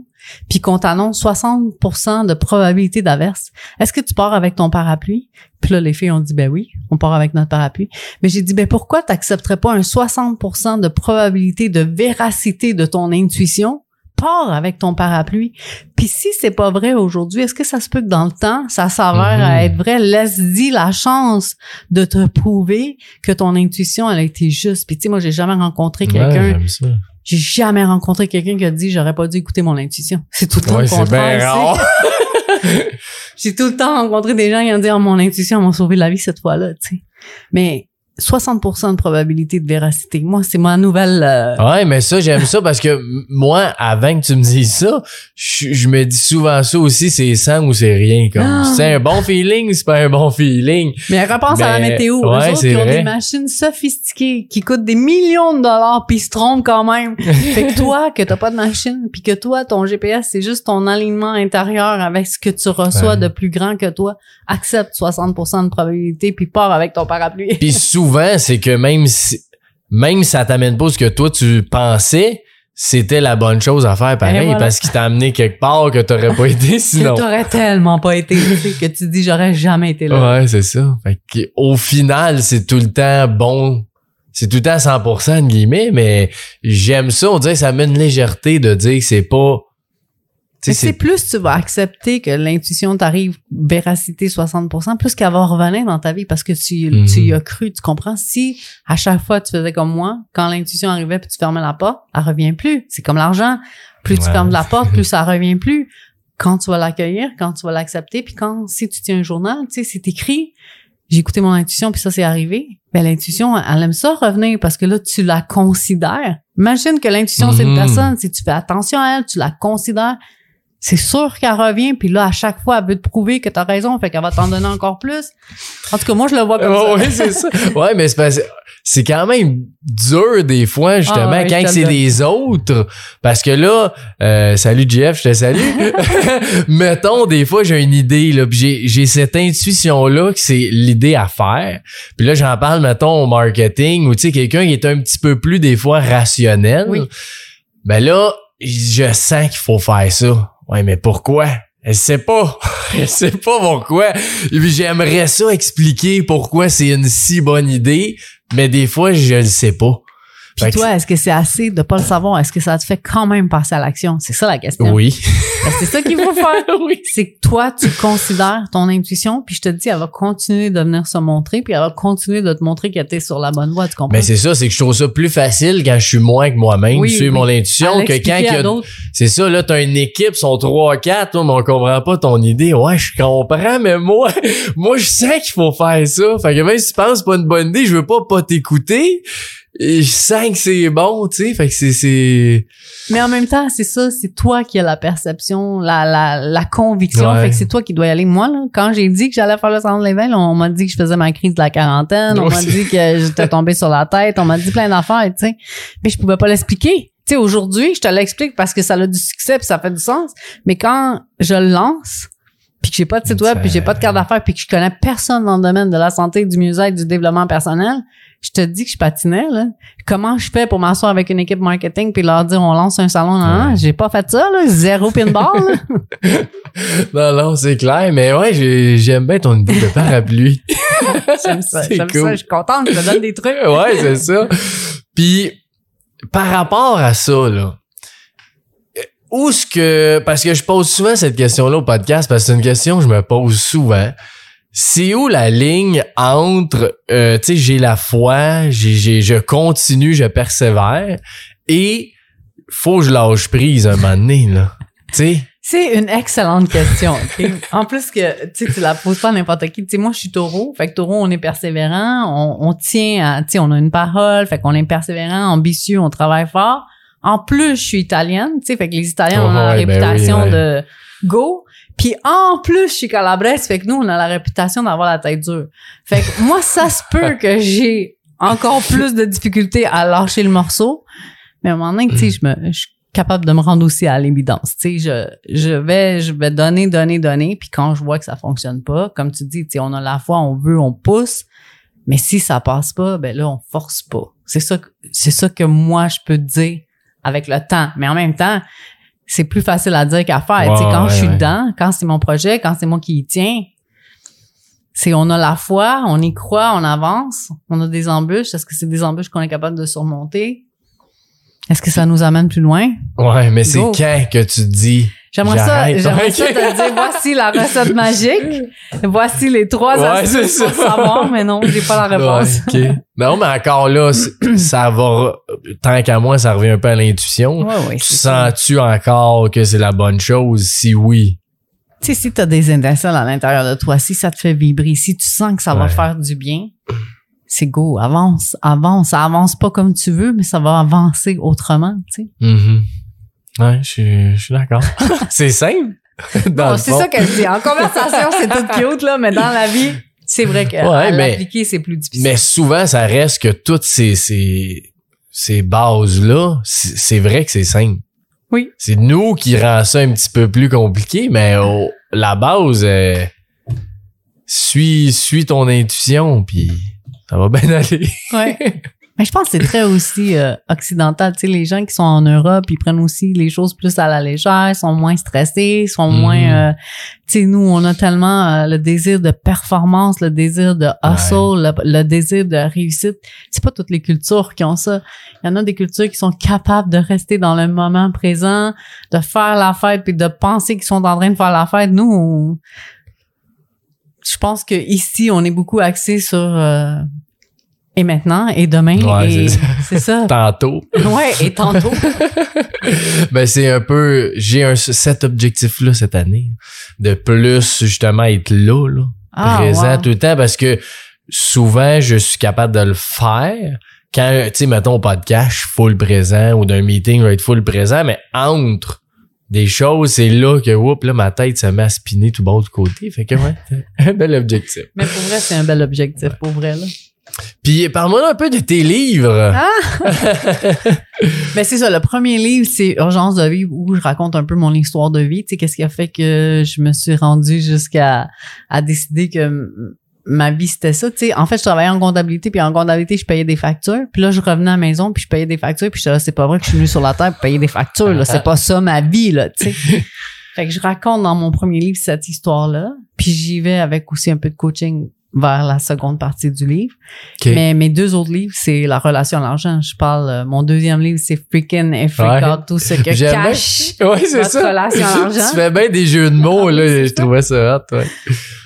puis qu'on t'annonce 60% de probabilité d'averse, est-ce que tu pars avec ton parapluie? Puis là, les filles ont dit, ben oui, on part avec notre parapluie. Mais j'ai dit, ben pourquoi t'accepterais pas un 60% de probabilité de véracité de ton intuition? Pars avec ton parapluie. Puis si c'est pas vrai aujourd'hui, est-ce que ça se peut que dans le temps, ça s'avère Mhm. à être vrai? Laisse-y la chance de te prouver que ton intuition, elle a été juste. Puis tu sais, moi, j'ai jamais rencontré quelqu'un, j'ai jamais rencontré quelqu'un qui a dit, j'aurais pas dû écouter mon intuition. C'est tout le temps Ouais, le c'est contraire. J'ai tout le temps rencontré des gens qui ont dit oh, mon intuition m'a sauvé la vie cette fois-là, tu sais. Mais 60% de probabilité de véracité. Moi, c'est ma nouvelle euh, Ouais, mais ça, j'aime ça parce que moi, avant que tu me dises ça, je, je me dis souvent ça aussi, c'est 100 ou c'est rien. Comme, Ah. c'est un bon feeling, c'est pas un bon feeling. Mais repense à la Mais- météo. ouais, Eux autres, c'est qui ont vrai. des machines sophistiquées qui coûtent des millions de dollars puis se trompent quand même. fait que toi, que t'as pas de machine puis que toi, ton GPS, c'est juste ton alignement intérieur avec ce que tu reçois Ouais. de plus grand que toi, accepte 60% de probabilité puis pars avec ton parapluie. Puis souvent, c'est que même si, même si ça t'amène pas ce que toi tu pensais, c'était la bonne chose à faire pareil voilà. parce qu'il t'a amené quelque part que t'aurais pas été sinon. Que t'aurais tellement pas été, tu sais, que tu dis j'aurais jamais été là. Ouais, c'est ça. Fait que, au final, c'est tout le temps bon. C'est tout le temps 100% de guillemets, mais j'aime ça. On dirait que ça met une légèreté de dire que c'est pas. C'est plus tu vas accepter que l'intuition t'arrive véracité 60%, plus qu'elle va revenir dans ta vie parce que tu, Mhm. tu y as cru, tu comprends? Si à chaque fois tu faisais comme moi, quand l'intuition arrivait puis tu fermais la porte, elle revient plus. C'est comme l'argent. Plus tu fermes la porte, plus ça revient plus. Quand tu vas l'accueillir, quand tu vas l'accepter, puis quand, si tu tiens un journal, tu sais, c'est écrit, j'ai écouté mon intuition puis ça c'est arrivé. Ben, l'intuition, elle aime ça revenir parce que là, tu la considères. Imagine que l'intuition, c'est une Mhm. personne. Si tu fais attention à elle, tu la considères c'est sûr qu'elle revient, puis là, à chaque fois, elle veut te prouver que t'as raison, fait qu'elle va t'en donner encore plus. En tout cas, moi, je le vois comme ça. Ouais, c'est ça. Ouais, mais c'est parce- c'est quand même dur des fois, justement, Ah ouais, quand c'est des autres. Parce que là, euh, salut Jeff, je te salue. Mettons, des fois, j'ai une idée, là, puis j'ai, j'ai cette intuition-là que c'est l'idée à faire. Puis là, j'en parle, mettons, au marketing, ou tu sais, quelqu'un qui est un petit peu plus, des fois, rationnel. Oui. Ben là, je sens qu'il faut faire ça. Ouais, mais pourquoi? Elle sait pas. Elle sait pas pourquoi. J'aimerais ça expliquer pourquoi c'est une si bonne idée, mais des fois, je le sais pas. Puis que toi, est-ce que c'est assez de pas le savoir? Est-ce que ça te fait quand même passer à l'action? C'est ça la question. Oui. Ben, c'est ça qu'il faut faire. oui. C'est que toi, tu considères ton intuition, puis je te dis, elle va continuer de venir se montrer, puis elle va continuer de te montrer qu'elle était sur la bonne voie, tu comprends? Mais c'est ça, c'est que je trouve ça plus facile quand je suis moins que moi-même, Oui, suivre oui. mon intuition, que quand il y a. C'est ça, là, t'as une équipe, sont trois, quatre, mais on comprend pas ton idée. Ouais, je comprends, mais moi, moi, je sens qu'il faut faire ça. Fait que même si tu penses que pas une bonne idée, je veux pas pas t'écouter. Je sens que c'est bon, tu sais, fait que c'est c'est Mais en même temps, c'est ça, c'est toi qui as la perception, la, la, la conviction. Ouais. Fait que c'est toi qui dois y aller. Moi, là, quand j'ai dit que j'allais faire le de l'éveil, on m'a dit que je faisais ma crise de la quarantaine, on m'a dit que j'étais tombée sur la tête, on m'a dit plein d'affaires, tu sais. Mais je pouvais pas l'expliquer. Tu sais, aujourd'hui, je te l'explique parce que ça a du succès puis ça fait du sens. Mais quand je le lance, puis que j'ai pas de site web, puis j'ai pas de carte d'affaires, puis que je connais personne dans le domaine de la santé, du mieux-être, du développement personnel, je te dis que je patinais là. Comment je fais pour m'asseoir avec une équipe marketing puis leur dire on lance un salon? Non, Ouais. j'ai pas fait ça là, zéro pinball. là. Non, non, c'est clair, mais ouais, j'ai- j'aime bien ton idée de parapluie. J'aime ça, j'aime cool. ça, je suis contente, je te donne des trucs. ouais, c'est ça. Puis, par rapport à ça, là, où est-ce que, parce que je pose souvent cette question-là au podcast, parce que c'est une question que je me pose souvent. C'est où la ligne entre, euh, tu sais, j'ai la foi, j'ai, j'ai, je continue, je persévère, et faut que je lâche prise un moment donné, là. Tu sais? C'est une excellente question. En plus que tu sais, tu la poses pas à n'importe qui. Tu sais, moi, je suis taureau. Fait que taureau, on est persévérant, on, on tient à, tu sais, on a une parole. Fait qu'on est persévérant, ambitieux, on travaille fort. En plus, je suis italienne. Tu sais, fait que les Italiens Oh, ont la ben réputation oui, ouais. de go. Puis en plus, je suis calabraise. Fait que nous, on a la réputation d'avoir la tête dure. Fait que moi, ça se peut que j'ai encore plus de difficultés à lâcher le morceau. Mais à un moment donné, tu sais, je me, je suis capable de me rendre aussi à l'évidence. Tu sais, je, je vais, je vais donner, donner, donner. Puis quand je vois que ça fonctionne pas, comme tu dis, tu sais, on a la foi, on veut, on pousse. Mais si ça passe pas, ben là, on force pas. C'est ça, c'est ça que moi, je peux te dire avec le temps. Mais en même temps, c'est plus facile à dire qu'à faire. tu sais, quand ouais, je suis ouais. dedans, quand c'est mon projet, quand c'est moi qui y tiens, c'est on a la foi, on y croit, on avance, on a des embûches. Est-ce que c'est des embûches qu'on est capable de surmonter? Est-ce que ça nous amène plus loin? Ouais, mais c'est quand que tu te dis, J'aimerais ça, j'aimerais ça te dire, voici la recette magique. Voici les trois Ouais, astuces pour ça. savoir, mais non, j'ai pas la réponse. Ouais, ok. Non, mais encore là, ça va. Tant qu'à moi, ça revient un peu à l'intuition. Ouais, ouais, tu sens-tu encore que c'est la bonne chose? Si oui. Tu sais, si t'as des étincelles à l'intérieur de toi, si ça te fait vibrer, si tu sens que ça va faire du bien, c'est go, avance, avance. Ça avance pas comme tu veux, mais ça va avancer autrement, tu sais. Mhm. Ouais, je suis- je suis d'accord. c'est simple. Dans Bon, c'est ça qu'elle dit. En conversation, c'est tout cute, là, mais dans la vie, c'est vrai que Ouais, l'appliquer, c'est plus difficile. Mais souvent, ça reste que toutes ces, ces, ces bases-là, c'est vrai que c'est simple. Oui. C'est nous qui rend ça un petit peu plus compliqué, mais la base, euh, suis, suis ton intuition, puis ça va bien aller. Ouais. Mais je pense que c'est très aussi euh, occidental. Tu sais, les gens qui sont en Europe, ils prennent aussi les choses plus à la légère, sont moins stressés, sont Mhm. moins... euh, tu sais, nous, on a tellement euh, le désir de performance, le désir de hustle, le, le désir de réussite. C'est pas toutes les cultures qui ont ça. Il y en a des cultures qui sont capables de rester dans le moment présent, de faire la fête, puis de penser qu'ils sont en train de faire la fête. Nous, on- je pense que ici, on est beaucoup axé sur... et maintenant, et demain, Ouais, et c'est ça. Tantôt. Ouais, et tantôt. ben, c'est un peu, j'ai un, cet objectif-là cette année, de plus, justement, être là, là. Ah, présent wow. tout le temps parce que souvent je suis capable de le faire quand tu sais mettons au podcast je suis full présent ou d'un meeting je vais être full présent mais entre des choses c'est là que oups là ma tête se met à spinner tout bas de côté fait que ouais c'est un bel objectif Mais pour vrai, c'est un bel objectif, pour vrai, là. Puis parle-moi un peu de tes livres Ah! Mais c'est ça, le premier livre, c'est Urgence de vie, où je raconte un peu mon histoire de vie. Tu sais, qu'est-ce qui a fait que je me suis rendue jusqu'à à décider que ma vie, c'était ça. Tu sais, en fait, je travaillais en comptabilité, puis en comptabilité, je payais des factures. Puis là, je revenais à la maison, puis je payais des factures, puis je disais, c'est pas vrai que je suis venue sur la terre pour payer des factures, là. C'est pas ça ma vie, là, tu sais. Fait que je raconte dans mon premier livre cette histoire-là, puis j'y vais avec aussi un peu de coaching vers la seconde partie du livre. Mais mes deux autres livres, c'est la relation à l'argent. Je parle, euh, mon deuxième livre, c'est Freaking et Freak Ouais. Out, tout ce que cache. ouais c'est votre ça relation à l'argent. tu fais bien des jeux de mots là c'est je trouvais ça hot ouais.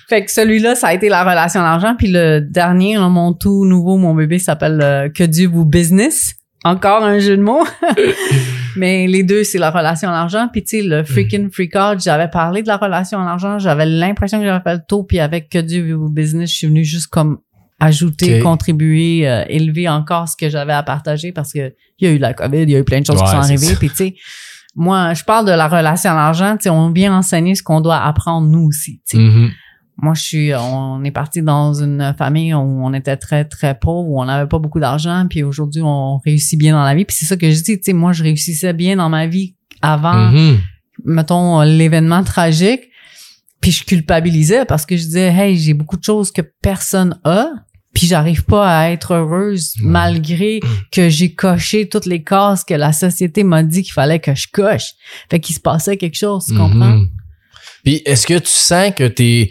Fait que celui-là, ça a été la relation à l'argent. Puis le dernier, là, mon tout nouveau, mon bébé s'appelle euh, Que Dieu vous business. Encore un jeu de mots. Mais les deux, c'est la relation à l'argent. Puis tu sais, le freaking freak out, j'avais parlé de la relation à l'argent. J'avais l'impression que j'avais fait le tour. Puis avec Que Dieu vous business, je suis venue juste comme ajouter, contribuer, euh, élever encore ce que j'avais à partager parce que il y a eu la COVID, il y a eu plein de choses qui sont arrivées. Puis tu sais, moi, je parle de la relation à l'argent. Tu sais, on vient enseigner ce qu'on doit apprendre nous aussi. tu sais. Mhm. Moi, je suis, on est parti dans une famille où on était très très pauvre, où on n'avait pas beaucoup d'argent, puis aujourd'hui on réussit bien dans la vie. Puis c'est ça que je dis. Tu sais, moi, je réussissais bien dans ma vie avant Mhm. mettons, l'événement tragique. Puis je culpabilisais parce que je disais, hey, j'ai beaucoup de choses que personne a. Puis j'arrive pas à être heureuse malgré que j'ai coché toutes les cases que la société m'a dit qu'il fallait que je coche. Fait qu'il se passait quelque chose, tu comprends? Mhm. Puis est-ce que tu sens que t'es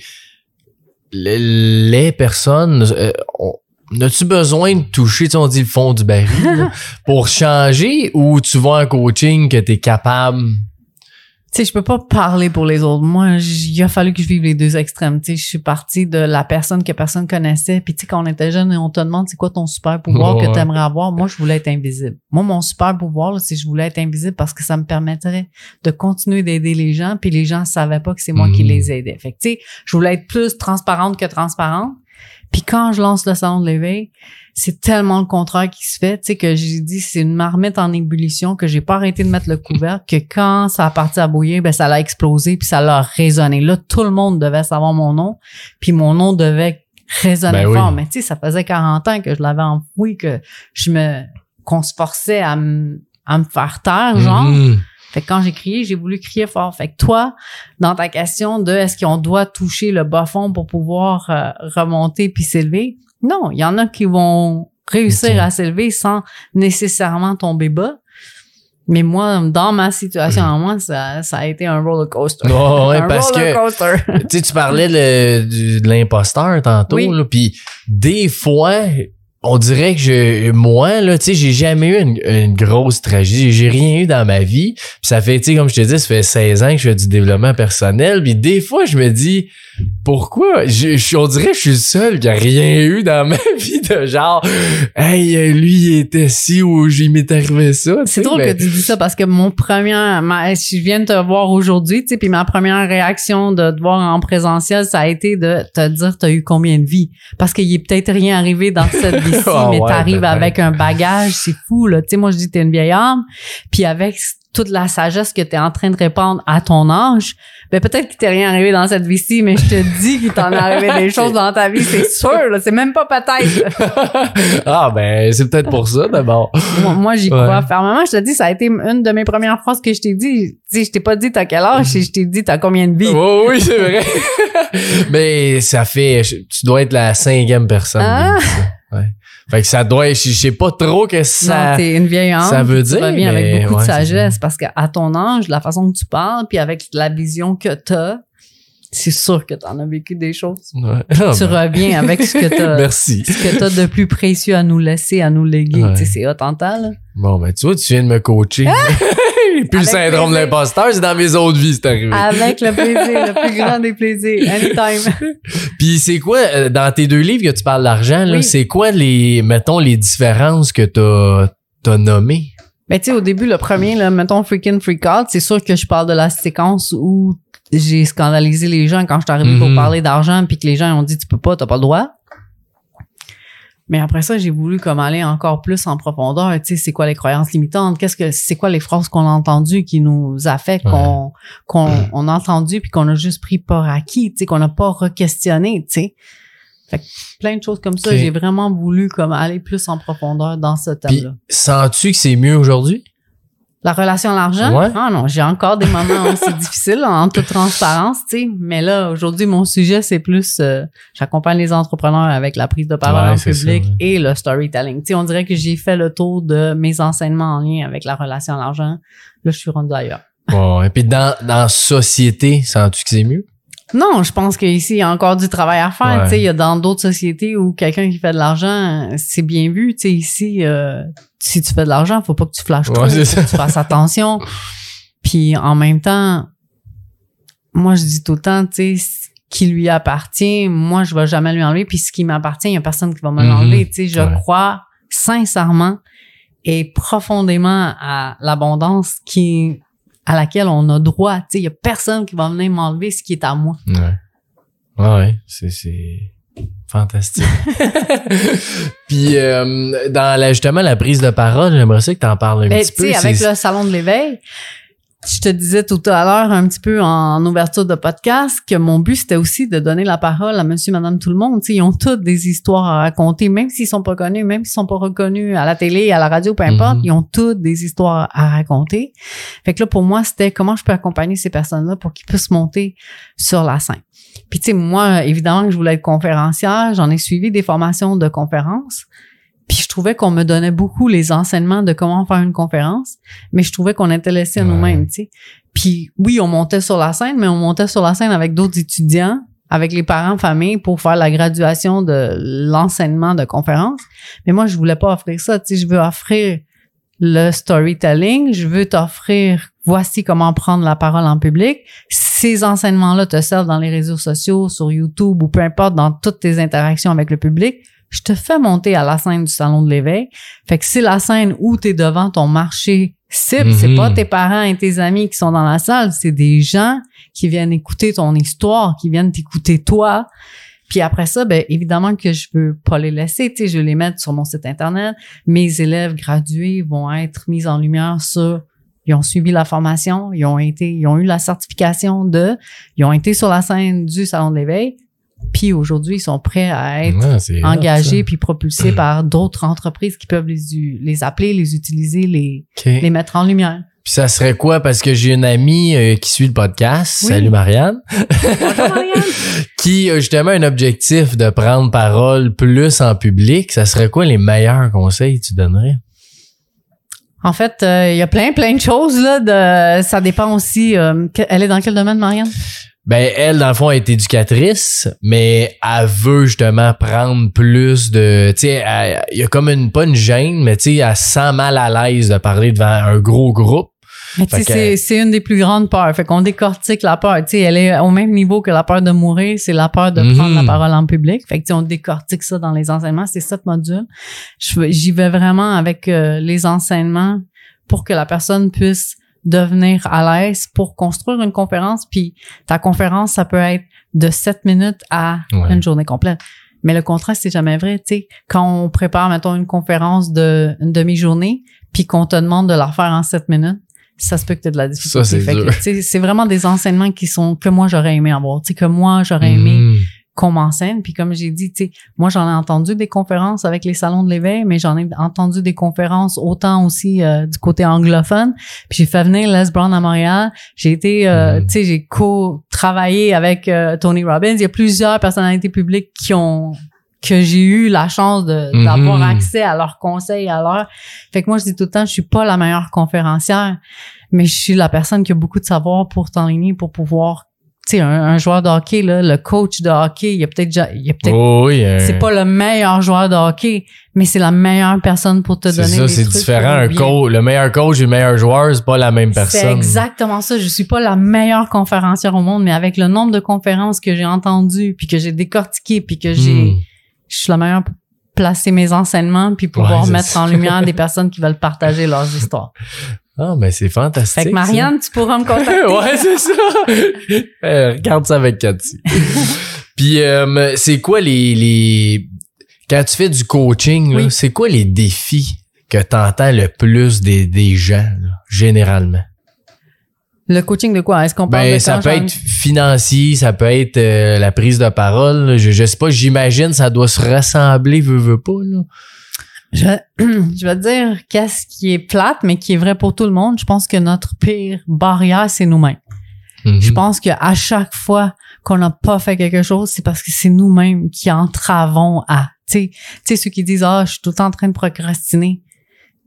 les, les personnes euh, ont- As-tu besoin de toucher, tu sais, on dit le fond du baril, là, pour changer ou tu vois en coaching que tu es capable? Tu sais, je peux pas parler pour les autres. Moi, j- il a fallu que je vive les deux extrêmes. Tu sais, je suis partie de la personne que personne connaissait. Puis tu sais, quand on était jeune et on te demande c'est quoi ton super pouvoir que tu aimerais avoir, moi, je voulais être invisible. Moi, mon super pouvoir, c'est que je voulais être invisible parce que ça me permettrait de continuer d'aider les gens. Puis les gens savaient pas que c'est moi qui Mhm. les aidais. Fait que tu sais, je voulais être plus transparente que transparente. Puis quand je lance le salon de l'éveil, c'est tellement le contraire qui se fait, tu sais, que j'ai dit c'est une marmite en ébullition que j'ai pas arrêté de mettre le couvercle, que quand ça a parti à bouillir, ben ça l'a explosé puis ça l'a résonné. Là, tout le monde devait savoir mon nom, puis mon nom devait résonner Ben oui. fort. Mais tu sais, ça faisait 40 ans que je l'avais enfoui, que je me qu'on se forçait à me à me faire taire, genre. Mhm. Fait que quand j'ai crié, j'ai voulu crier fort. Fait que toi, dans ta question de est-ce qu'on doit toucher le bas fond pour pouvoir euh, remonter puis s'élever, non, il y en a qui vont réussir à s'élever sans nécessairement tomber bas. Mais moi, dans ma situation en moi, ça, ça a été un roller coaster. Ouais, ouais, un parce roller que- coaster. tu parlais le- du- de l'imposteur tantôt, Oui. là, puis des fois, on dirait que je, moi, là, tu sais, j'ai jamais eu une, une grosse tragédie. J'ai rien eu dans ma vie. Puis ça fait, tu sais, comme je te dis, ça fait 16 ans que je fais du développement personnel. Puis des fois, je me dis, pourquoi? Je, je- on dirait que je suis le seul qui a rien eu dans ma vie de genre, hey, lui, il était ci ou il m'est arrivé ça. C'est drôle mais- que tu dis ça parce que mon premier, ma, je viens de te voir aujourd'hui, tu sais, puis ma première réaction de te voir en présentiel, ça a été de te dire t'as eu combien de vies? Parce qu'il est peut-être rien arrivé dans cette Ah mais ouais, t'arrives avec un bagage, c'est fou, là. Tu sais, moi, je dis t'es une vieille âme, puis avec toute la sagesse que t'es en train de répandre à ton âge, ben peut-être qu'il t'est rien arrivé dans cette vie-ci, mais je te dis qu'il t'en est arrivé des choses dans ta vie, c'est sûr, là. C'est même pas peut-être. ah, ben, c'est peut-être pour ça, d'abord. Moi, moi, j'y Ouais. crois fermement. Je te dis, ça a été une de mes premières phrases que je t'ai dit. Tu sais, je t'ai pas dit t'as quel âge, je t'ai dit t'as combien de vies? Oh, oui, c'est vrai. Mais ça fait, tu dois être la cinquième personne. Ah. Ouais. Fait que ça doit, je je sais pas trop que ça. non, t'es une vieille âme. ça veut tu dire, reviens avec beaucoup ouais, de sagesse parce qu'à ton âge, la façon que tu parles, puis avec la vision que t'as, c'est sûr que t'en as vécu des choses. Ouais. Tu ben, reviens avec ce que t'as. Merci. ce que t'as de plus précieux à nous laisser, à nous léguer. Tu sais, c'est là. Bon, ben, tu vois, tu viens de me coacher. Puis le syndrome de l'imposteur, c'est dans mes autres vies, c'est arrivé. Avec le plaisir, le plus grand des plaisirs. Anytime. Puis c'est quoi, euh, dans tes deux livres que tu parles d'argent, là, Oui. c'est quoi les, mettons, les différences que t'as, t'as nommées? Ben, tu sais, au début, le premier, là, mettons Freaking Freak Out, c'est sûr que je parle de la séquence où j'ai scandalisé les gens quand je suis arrivée pour Mhm. parler d'argent puis que les gens ont dit tu peux pas, t'as pas le droit. Mais après ça, j'ai voulu comme aller encore plus en profondeur. Tu sais, c'est quoi les croyances limitantes? Qu'est-ce que, c'est quoi les phrases qu'on a entendues qui nous affectent, Ouais. qu'on, qu'on, on a entendu puis qu'on a juste pris pour acquis, tu sais, qu'on n'a pas re-questionné, tu sais? Fait que plein de choses comme ça. J'ai vraiment voulu comme aller plus en profondeur dans ce thème-là. sens-tu que c'est mieux aujourd'hui? La relation à l'argent? Ouais. Ah non, j'ai encore des moments où c'est difficile, en toute transparence, tu sais. Mais là, aujourd'hui, mon sujet, c'est plus, euh, j'accompagne les entrepreneurs avec la prise de parole Ouais, en public ça, ouais. et le storytelling. Tu sais, on dirait que j'ai fait le tour de mes enseignements en lien avec la relation à l'argent. Là, je suis rendue ailleurs. Ouais. Et puis dans, dans société, sens-tu que c'est mieux? Non, je pense qu'ici, il y a encore du travail à faire. Ouais. Tu sais, il y a dans d'autres sociétés où quelqu'un qui fait de l'argent, c'est bien vu. Tu sais, ici, euh, si tu fais de l'argent, faut pas que tu flashes trop, Ouais, faut c'est que tu fasses attention. Puis en même temps, moi, je dis tout le temps, tu sais, ce qui lui appartient, moi, je vais jamais lui enlever. Puis ce qui m'appartient, il y a personne qui va me Mhm. l'enlever. Tu sais, je Ouais. crois sincèrement et profondément à l'abondance qui à laquelle on a droit. Tu sais, il y a personne qui va venir m'enlever ce qui est à moi. Ouais. Ouais, ouais. C'est, c'est, Fantastique. Puis euh, dans la, justement la prise de parole, j'aimerais ça que tu en parles un Ben, petit tu peu. sais, avec le salon de l'éveil, je te disais tout à l'heure un petit peu en ouverture de podcast que mon but c'était aussi de donner la parole à monsieur, madame, tout le monde. Tu sais, ils ont toutes des histoires à raconter, même s'ils sont pas connus, même s'ils sont pas reconnus à la télé, à la radio, peu importe, Mhm. ils ont toutes des histoires à raconter. Fait que là, pour moi, c'était comment je peux accompagner ces personnes-là pour qu'ils puissent monter sur la scène. Puis tu sais, moi, évidemment que je voulais être conférencière, j'en ai suivi des formations de conférences. Puis je trouvais qu'on me donnait beaucoup les enseignements de comment faire une conférence, mais je trouvais qu'on était laissé à Ouais. nous-mêmes, tu sais. Puis oui, on montait sur la scène, mais on montait sur la scène avec d'autres étudiants, avec les parents, famille, pour faire la graduation de l'enseignement de conférence. Mais moi, je voulais pas offrir ça, tu sais. Je veux offrir le storytelling, je veux t'offrir voici comment prendre la parole en public. Ces enseignements-là te servent dans les réseaux sociaux, sur YouTube ou peu importe, dans toutes tes interactions avec le public. Je te fais monter à la scène du salon de l'éveil. Fait que c'est la scène où tu es devant ton marché cible. C'est Mhm. pas tes parents et tes amis qui sont dans la salle, c'est des gens qui viennent écouter ton histoire, qui viennent t'écouter toi. Puis après ça, ben évidemment que je veux pas les laisser, tu sais, je vais les mettre sur mon site internet. Mes élèves gradués vont être mis en lumière sur ils ont suivi la formation, ils ont été ils ont eu la certification de ils ont été sur la scène du salon de l'éveil. Puis aujourd'hui, ils sont prêts à être Ouais, c'est hot, engagés puis propulsés par d'autres entreprises qui peuvent les les appeler, les utiliser, les les mettre en lumière. Puis ça serait quoi? Parce que j'ai une amie euh, qui suit le podcast, Oui. salut Marianne, Bonjour Marianne. qui a justement un objectif de prendre parole plus en public. Ça serait quoi les meilleurs conseils que tu donnerais? En fait, euh, il y a plein, plein de choses là. De, ça dépend aussi. euh, elle est dans quel domaine, Marianne? Ben, elle, dans le fond, elle est éducatrice, mais elle veut justement prendre plus de... Tu sais, il y a comme une... Pas une gêne, mais tu sais, elle se sent mal à l'aise de parler devant un gros groupe. Que- c'est, une des plus grandes peurs. Fait qu'on décortique la peur. Tu sais, elle est au même niveau que la peur de mourir, c'est la peur de Mhm. prendre la parole en public. Fait que on décortique ça dans les enseignements. C'est sept modules. Vais- J'y vais vraiment avec euh, les enseignements pour que la personne puisse devenir à l'aise pour construire une conférence. Puis ta conférence, ça peut être de sept minutes à Ouais. une journée complète. Mais le contraste, c'est jamais vrai. Tu sais, quand on prépare, mettons, une conférence de une demi-journée, puis qu'on te demande de la faire en sept minutes, ça se peut que tu de la difficulté. Ça, c'est vraiment des enseignements qui sont que moi j'aurais aimé avoir, tu sais que moi j'aurais aimé Mm. Qu'on m'enseigne. Puis comme j'ai dit, tu sais, moi j'en ai entendu des conférences avec les salons de l'éveil, mais j'en ai entendu des conférences autant aussi euh, du côté anglophone. Puis j'ai fait venir Les Brown à Montréal. J'ai été, euh, Mm. tu sais, j'ai co-travaillé avec euh, Tony Robbins. Il y a plusieurs personnalités publiques qui ont que j'ai eu la chance Mhm. d'avoir accès à leurs conseils à leur fait que moi je dis tout le temps je suis pas la meilleure conférencière mais je suis la personne qui a beaucoup de savoir pour t'enligner pour pouvoir un, un joueur de hockey là le coach de hockey il y a peut-être ja- il y a peut-être Oh, oui, euh, c'est pas le meilleur joueur de hockey mais c'est la meilleure personne pour te c'est donner ça, des c'est différent. Un coach, le meilleur coach et le meilleur joueur, c'est pas la même C'est personne. exactement ça. Je suis pas la meilleure conférencière au monde, mais avec le nombre de conférences que j'ai entendues, puis que j'ai décortiquées, puis que j'ai, Mm. je suis la meilleure pour placer mes enseignements, puis pouvoir Ouais, c'est mettre ça. en lumière des personnes qui veulent partager leurs histoires. Ah, mais c'est fantastique. Fait que Marianne, tu pourras me contacter. ouais, c'est ça. Euh, regarde ça avec Cathy. Puis, euh, c'est quoi les, les... Quand tu fais du coaching, Oui. c'est quoi les défis que t'entends le plus des, des gens, là, généralement? Le coaching de quoi? Est-ce qu'on parle Ben, de ça peut être financier, ça peut être euh, la prise de parole. là. Je, je sais pas, j'imagine ça doit se ressembler, veut, veut pas. Là. Je, je vais te dire qu'est-ce qui est plate, mais qui est vrai pour tout le monde. Je pense que notre pire barrière, c'est nous-mêmes. Mhm. Je pense que à chaque fois qu'on n'a pas fait quelque chose, c'est parce que c'est nous-mêmes qui entravons à. Tu sais, tu sais, ceux qui disent ah, je suis tout le temps en train de procrastiner.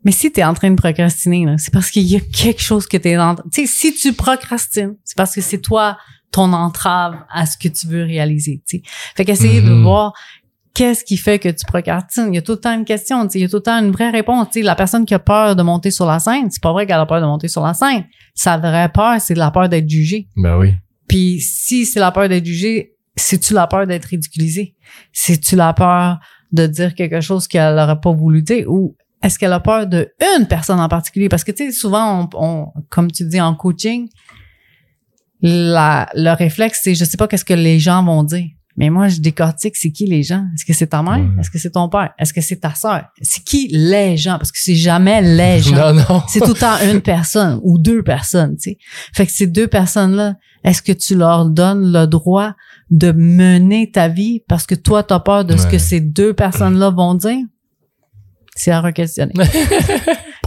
Mais si tu es en train de procrastiner, là, c'est parce qu'il y a quelque chose que tu es en Tu sais, si tu procrastines, c'est parce que c'est toi ton entrave à ce que tu veux réaliser. Tu sais. Fait qu'essayer de Mhm. voir qu'est-ce qui fait que tu procrastines? Il y a tout le temps une question, il y a tout le temps une vraie réponse. Tu sais, la personne qui a peur de monter sur la scène, c'est pas vrai qu'elle a peur de monter sur la scène. Sa vraie peur, c'est de la peur d'être jugée. Ben oui. Puis si c'est la peur d'être jugée, c'est-tu la peur d'être ridiculisée? C'est-tu la peur de dire quelque chose qu'elle n'aurait pas voulu dire? Ou est-ce qu'elle a peur de une personne en particulier? Parce que, tu sais, souvent, on, on- comme tu dis en coaching, la, le réflexe, c'est je sais pas qu'est-ce que les gens vont dire. Mais moi, je décortique, c'est qui les gens? Est-ce que c'est ta mère? Ouais. Est-ce que c'est ton père? Est-ce que c'est ta sœur? C'est qui les gens? Parce que c'est jamais les gens. Non, non. C'est tout le temps une personne ou deux personnes, tu sais. Fait que ces deux personnes-là, est-ce que tu leur donnes le droit de mener ta vie parce que toi, tu as peur de ce que ces deux personnes-là vont dire? C'est à re-questionner.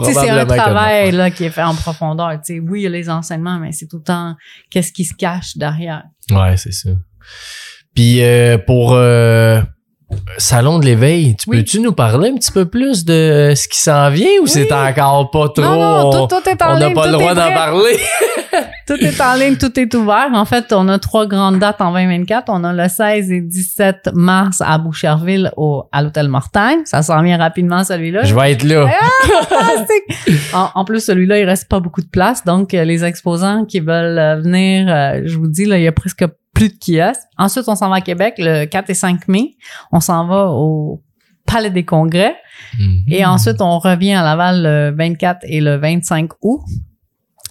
C'est un travail là, qui est fait en profondeur. Tu sais, oui, il y a les enseignements, mais c'est tout le temps qu'est-ce qui se cache derrière. Ouais, c'est ça. Puis euh, pour euh, Salon de l'éveil, tu Oui. peux-tu nous parler un petit peu plus de ce qui s'en vient ou c'est encore pas trop? non, non, on- tout, tout est en on n'a pas le droit d'en parler. Tout est en ligne, tout est ouvert. En fait, on a trois grandes dates en 2024. On a le 16 et 17 mars à Boucherville au, à l'hôtel Mortagne. Ça s'en vient rapidement, celui-là. Je vais être là. Fantastique. En, en plus, celui-là, il reste pas beaucoup de place. Donc, euh, les exposants qui veulent euh, venir, euh, je vous dis, là, il y a presque plus de kiosques. Ensuite, on s'en va à Québec le 4 et 5 mai. On s'en va au Palais des Congrès. Et ensuite, on revient à Laval le 24 et le 25 août.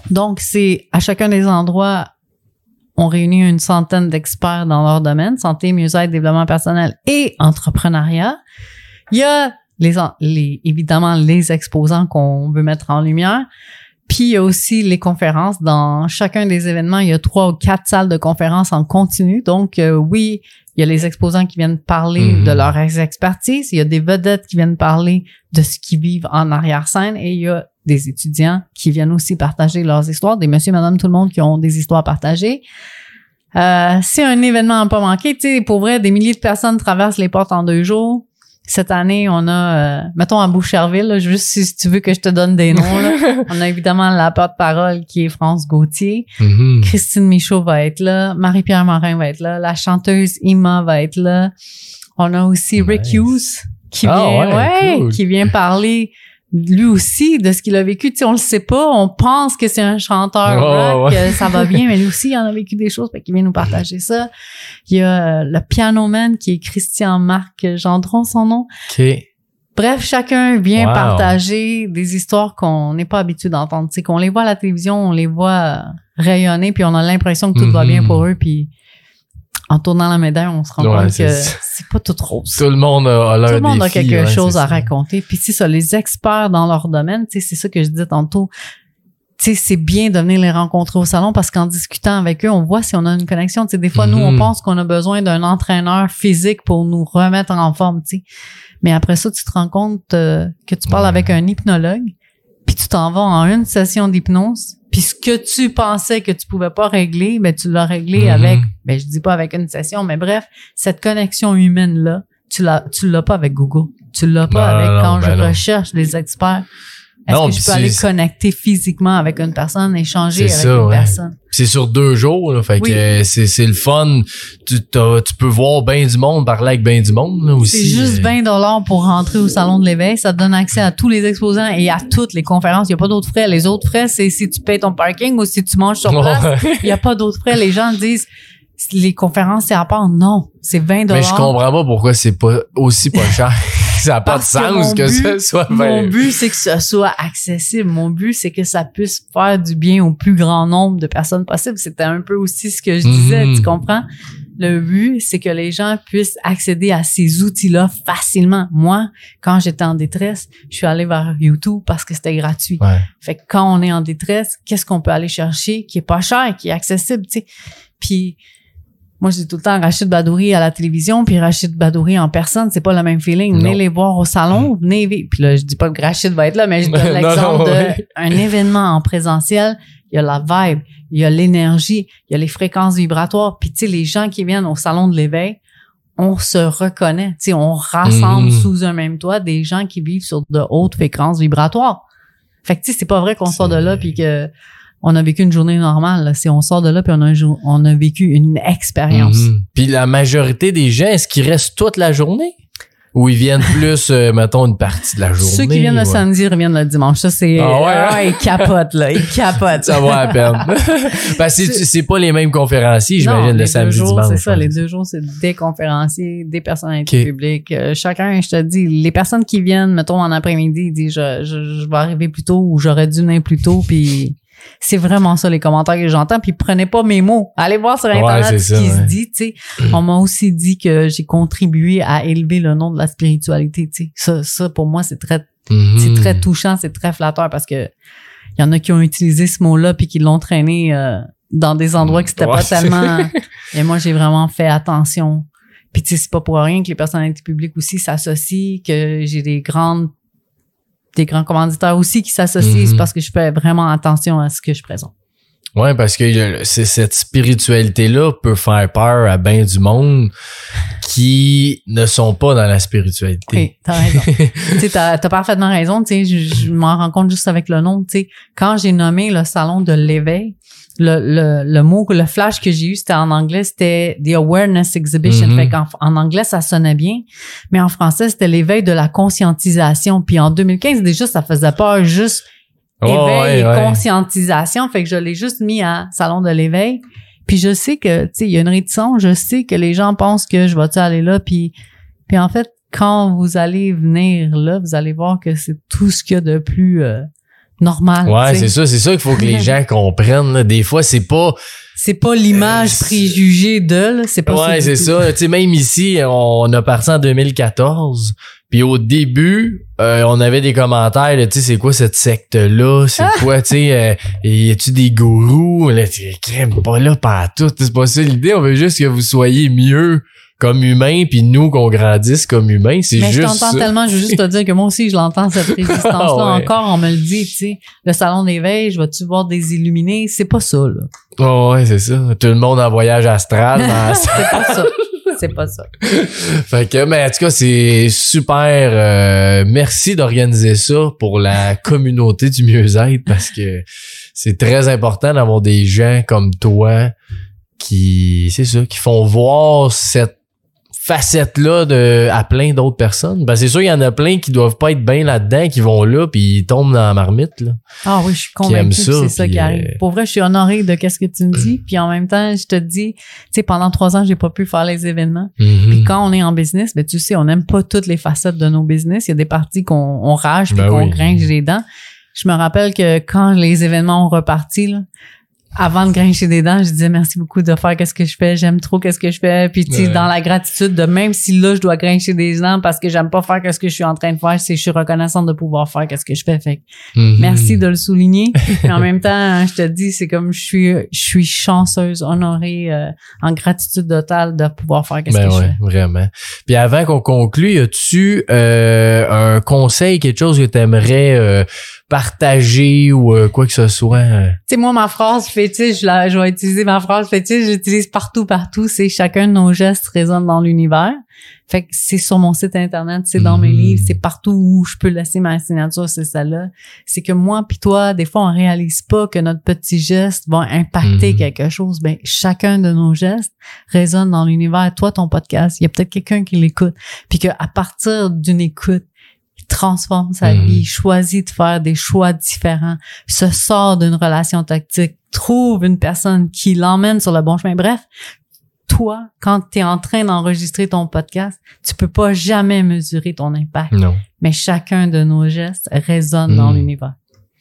Donc, c'est à chacun des endroits, on réunit une centaine d'experts dans leur domaine, santé, mieux-être, développement personnel et entrepreneuriat. Il y a les évidemment les exposants qu'on veut mettre en lumière. Puis il y a aussi les conférences. Dans chacun des événements, il y a trois ou quatre salles de conférences en continu. Donc euh, oui, il y a les exposants qui viennent parler Mhm. de leur expertise. Il y a des vedettes qui viennent parler de ce qu'ils vivent en arrière-scène. Et il y a des étudiants qui viennent aussi partager leurs histoires, des monsieur, madame, tout le monde qui ont des histoires à partager. Euh, c'est un événement à pas manquer. Tu sais, pour vrai, des milliers de personnes traversent les portes en deux jours. Cette année, on a, euh, mettons à Boucherville, là, juste si, si tu veux que je te donne des noms, là. on a évidemment la porte-parole qui est France Gauthier. Mhm. Christine Michaud va être là. Marie-Pierre Morin va être là. La chanteuse Ima va être là. On a aussi Rick Nice. Hughes qui Ah vient, ouais, ouais, cool. qui vient parler lui aussi de ce qu'il a vécu. Tu sais, on le sait pas. On pense que c'est un chanteur Ouais, rock, ouais. euh, ça va bien, mais lui aussi, il en a vécu des choses, fait qu'il vient nous partager ça. Il y a euh, le pianoman qui est Christian Marc Gendron, son nom. Bref, chacun vient Wow. partager des histoires qu'on n'est pas habitué d'entendre. Tu sais, qu'on les voit à la télévision, on les voit euh, rayonner, puis on a l'impression que tout va bien pour eux, puis en tournant la médaille, on se rend Ouais, compte que c'est pas tout rose. Tout le monde a, Tout le monde a quelque ouais, chose à ça. raconter. Puis c'est ça, les experts dans leur domaine, c'est ça que je disais tantôt. C'est bien de venir les rencontrer au salon parce qu'en discutant avec eux, on voit si on a une connexion. Des fois, nous, on Mhm. pense qu'on a besoin d'un entraîneur physique pour nous remettre en forme. Mais après ça, tu te rends compte euh, que tu parles Ouais. avec un hypnologue, puis tu t'en vas en une session d'hypnose, puis ce que tu pensais que tu pouvais pas régler, ben tu l'as réglé Mhm. avec, ben je dis pas avec une session, mais bref, cette connexion humaine là, tu l'as tu l'as pas avec Google, tu l'as pas Non, avec non, quand ben je non. recherche des experts. Est-ce que je peux aller connecter physiquement avec une personne, échanger avec ça, une ouais. personne? C'est sur deux jours, là, fait Oui. que euh, c'est c'est le fun. Tu, tu peux voir bien du monde, parler avec bien du monde là, aussi. C'est juste Euh, 20 dollars pour rentrer au salon de l'éveil. Ça te donne accès à tous les exposants et à toutes les conférences. Il n'y a pas d'autres frais. Les autres frais, c'est si tu payes ton parking ou si tu manges sur place. Il n'y a pas d'autres frais. Les gens disent les conférences, c'est à part. Non, c'est 20 dollars. Mais je comprends pas pourquoi c'est pas aussi pas cher. Ça n'a pas de Parce que sens mon que, but- ça soit Mon but, c'est que ce soit accessible. Mon but, c'est que ça puisse faire du bien au plus grand nombre de personnes possible. C'était un peu aussi ce que je disais, Mhm. tu comprends? Le but, c'est que les gens puissent accéder à ces outils-là facilement. Moi, quand j'étais en détresse, je suis allée vers YouTube parce que c'était gratuit. Ouais. Fait que quand on est en détresse, qu'est-ce qu'on peut aller chercher qui est pas cher, qui est accessible, tu sais? Puis moi, j'ai tout le temps Rachid Badouri à la télévision, puis Rachid Badouri en personne, c'est pas le même feeling. Venez Non. les voir au salon, venez. vi- Puis là, je dis pas que Rachid va être là, mais je donne l'exemple d'un événement en présentiel. Il y a la vibe, il y a l'énergie, il y a les fréquences vibratoires. Puis tu sais, les gens qui viennent au salon de l'éveil, on se reconnaît. Tu sais, on rassemble Mhm. sous un même toit des gens qui vivent sur de hautes fréquences vibratoires. Fait que tu sais, c'est pas vrai qu'on sort de là puis que on a vécu une journée normale. là. C'est on sort de là puis on a, un jour- on a vécu une expérience. Mhm. Puis la majorité des gens, est-ce qu'ils restent toute la journée? Ou ils viennent plus, euh, mettons, une partie de la journée? Ceux qui viennent le ouais. samedi reviennent le dimanche. Ça, c'est. Ah ouais, hein? ils capotent, là. Ils capotent. Ça va à peine. Parce que c'est- pas les mêmes conférenciers, j'imagine, le les samedi deux jours, dimanche. c'est ça. ouais. Les deux jours, c'est des conférenciers, des personnalités publiques. Euh, chacun, je te dis, les personnes qui viennent, mettons, en après-midi, ils disent, je, je, je vais arriver plus tôt ou j'aurais dû venir plus tôt, puis C'est vraiment ça les commentaires que j'entends. Puis prenez pas mes mots. Allez voir sur internet ce qui se dit. Tu sais, on m'a aussi dit que j'ai contribué à élever le nom de la spiritualité. Tu sais, ça, ça pour moi c'est très, Mhm. c'est très touchant, c'est très flatteur parce que il y en a qui ont utilisé ce mot-là puis qui l'ont traîné euh, dans des endroits que c'était Ouais, pas tellement. Et moi j'ai vraiment fait attention. Puis tu sais, c'est pas pour rien que les personnalités publiques aussi s'associent, que j'ai des grandes des grands commanditaires aussi qui s'associent, Mhm. parce que je fais vraiment attention à ce que je présente. Ouais, parce que c'est cette spiritualité-là peut faire peur à bien du monde qui ne sont pas dans la spiritualité. Oui, t'as raison. t'as, t'as parfaitement raison. Je, je m'en rends compte juste avec le nom. Quand j'ai nommé le salon de l'éveil, le, le, le mot, le flash que j'ai eu, c'était en anglais, c'était the awareness exhibition. Mhm. Fait qu'en en anglais, ça sonnait bien, mais en français, c'était l'éveil de la conscientisation. Puis en 2015, déjà, ça faisait peur juste Ouais, éveil ouais, et conscientisation. Fait que je l'ai juste mis à salon de l'éveil. Puis je sais que, tu sais, il y a une réticence. Je sais que les gens pensent que je vais-tu aller là. Puis, puis en fait, quand vous allez venir là, vous allez voir que c'est tout ce qu'il y a de plus euh, normal. Ouais, c'est ça, c'est ça qu'il faut que les gens comprennent. là. Des fois, c'est pas. C'est pas l'image Euh, préjugée de, là. C'est pas Ouais, c'est ça. Tu sais, même ici, on a parti en 2014. Puis au début, euh, on avait des commentaires, tu sais, c'est quoi cette secte-là? C'est quoi, tu sais, euh, y a-tu des gourous? Là, crème, pas là tout. C'est pas ça l'idée. On veut juste que vous soyez mieux comme humains, puis nous qu'on grandisse comme humains. C'est Mais je juste t'entends tellement, je veux juste te dire que moi aussi, je l'entends, cette résistance-là. Ouais. Encore, on me le dit, tu sais. Le salon d'éveil, je vais-tu voir des illuminés? C'est pas ça, là. Oh, ouais, c'est ça. Tout le monde en voyage astral. dans- c'est pas ça. C'est pas ça. fait que, mais en tout cas, c'est super. euh, merci d'organiser ça pour la communauté du mieux-être parce que c'est très important d'avoir des gens comme toi qui, c'est ça, qui font voir cette facette-là de, à plein d'autres personnes. Ben, c'est sûr, il y en a plein qui doivent pas être bien là-dedans, qui vont là puis ils tombent dans la marmite, là. Ah oui, je suis convaincue ça, que c'est ça qui arrive. euh, Pour vrai, je suis honorée de qu'est-ce que tu me dis. Puis en même temps, je te dis, tu sais, pendant trois ans, j'ai pas pu faire les événements. Mhm. Puis quand on est en business, ben tu sais, on n'aime pas toutes les facettes de nos business. Il y a des parties qu'on on rage puis Ben qu'on oui. grince les dents. Je me rappelle que quand les événements ont reparti, là, avant de grincher des dents, je disais merci beaucoup de faire qu'est-ce que je fais. J'aime trop qu'est-ce que je fais. Puis tu sais, Ouais. dans la gratitude de même si là je dois grincher des dents parce que j'aime pas faire qu'est-ce que je suis en train de faire, c'est je suis reconnaissante de pouvoir faire qu'est-ce que je fais. Fait que Mhm. Merci de le souligner. En même temps, je te dis, c'est comme je suis, je suis chanceuse, honorée, euh, en gratitude totale de pouvoir faire qu'est-ce Ben que je ouais, fais. vraiment. Puis avant qu'on conclue, as-tu euh, un conseil, quelque chose que tu aimerais partager ou euh, quoi que ce soit? euh? Tu sais, moi, ma phrase fétiche, je, la, je vais utiliser ma phrase fétiche, j'utilise partout, partout, c'est chacun de nos gestes résonne dans l'univers. Fait que c'est sur mon site internet, c'est dans mes Mhm. livres, c'est partout où je peux laisser ma signature, c'est celle-là. C'est que moi puis toi, des fois, on réalise pas que notre petit geste va impacter Mhm. quelque chose. Ben, chacun de nos gestes résonne dans l'univers. Toi, ton podcast, il y a peut-être quelqu'un qui l'écoute, puis qu'à partir d'une écoute, transforme sa Mhm. vie, choisit de faire des choix différents, se sort d'une relation toxique, trouve une personne qui l'emmène sur le bon chemin. Bref, toi, quand tu es en train d'enregistrer ton podcast, tu peux pas jamais mesurer ton impact. Non. Mais chacun de nos gestes résonne dans Mm. l'univers.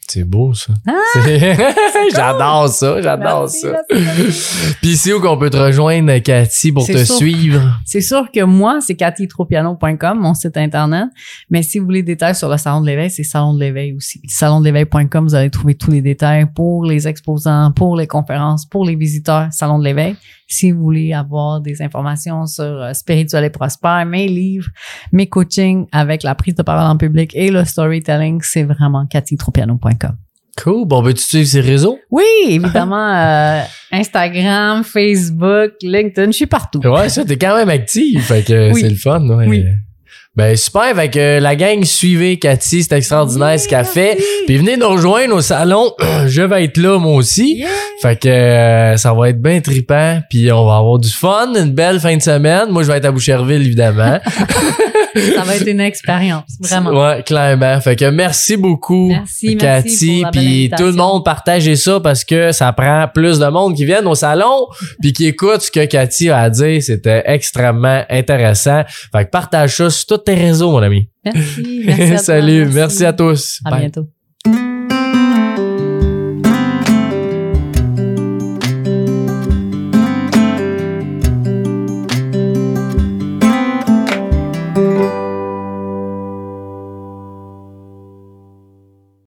C'est beau, ça. Ah! J'adore ça, j'adore ça. merci. Puis c'est où qu'on peut te rejoindre, Cathy, pour te sûr. suivre? C'est sûr que moi, c'est cathytropiano.com, mon site internet. Mais si vous voulez des détails sur le salon de l'éveil, c'est salon de l'éveil aussi. Salon de l'éveil.com, vous allez trouver tous les détails pour les exposants, pour les conférences, pour les visiteurs, salon de l'éveil. Si vous voulez avoir des informations sur euh, Spirituel et Prospère, mes livres, mes coachings avec la prise de parole en public et le storytelling, c'est vraiment cathytropiano.com. Cool. Bon, ben, tu suivre ces réseaux? Oui, évidemment, euh, Instagram, Facebook, LinkedIn, je suis partout. Ouais, ça, t'es quand même actif. Fait que Oui. c'est le fun, ouais. Oui. Ben, super. Fait que la gang, suivez Cathy. C'est extraordinaire ce qu'elle fait. Puis venez nous rejoindre au salon. Je vais être là, moi aussi. Yeah! Fait que euh, ça va être bien trippant, puis on va avoir du fun, une belle fin de semaine. Moi, je vais être à Boucherville, évidemment. Ça va être une expérience, vraiment. Ouais, clairement. Fait que merci beaucoup, Merci, Cathy. Puis tout le monde partagez ça parce que ça prend plus de monde qui viennent au salon puis qui écoute ce que Cathy a à dire. C'était extrêmement intéressant. Fait que partage ça sur tous tes réseaux, mon ami. Merci. merci à Salut, merci à tous. À Bye. bientôt.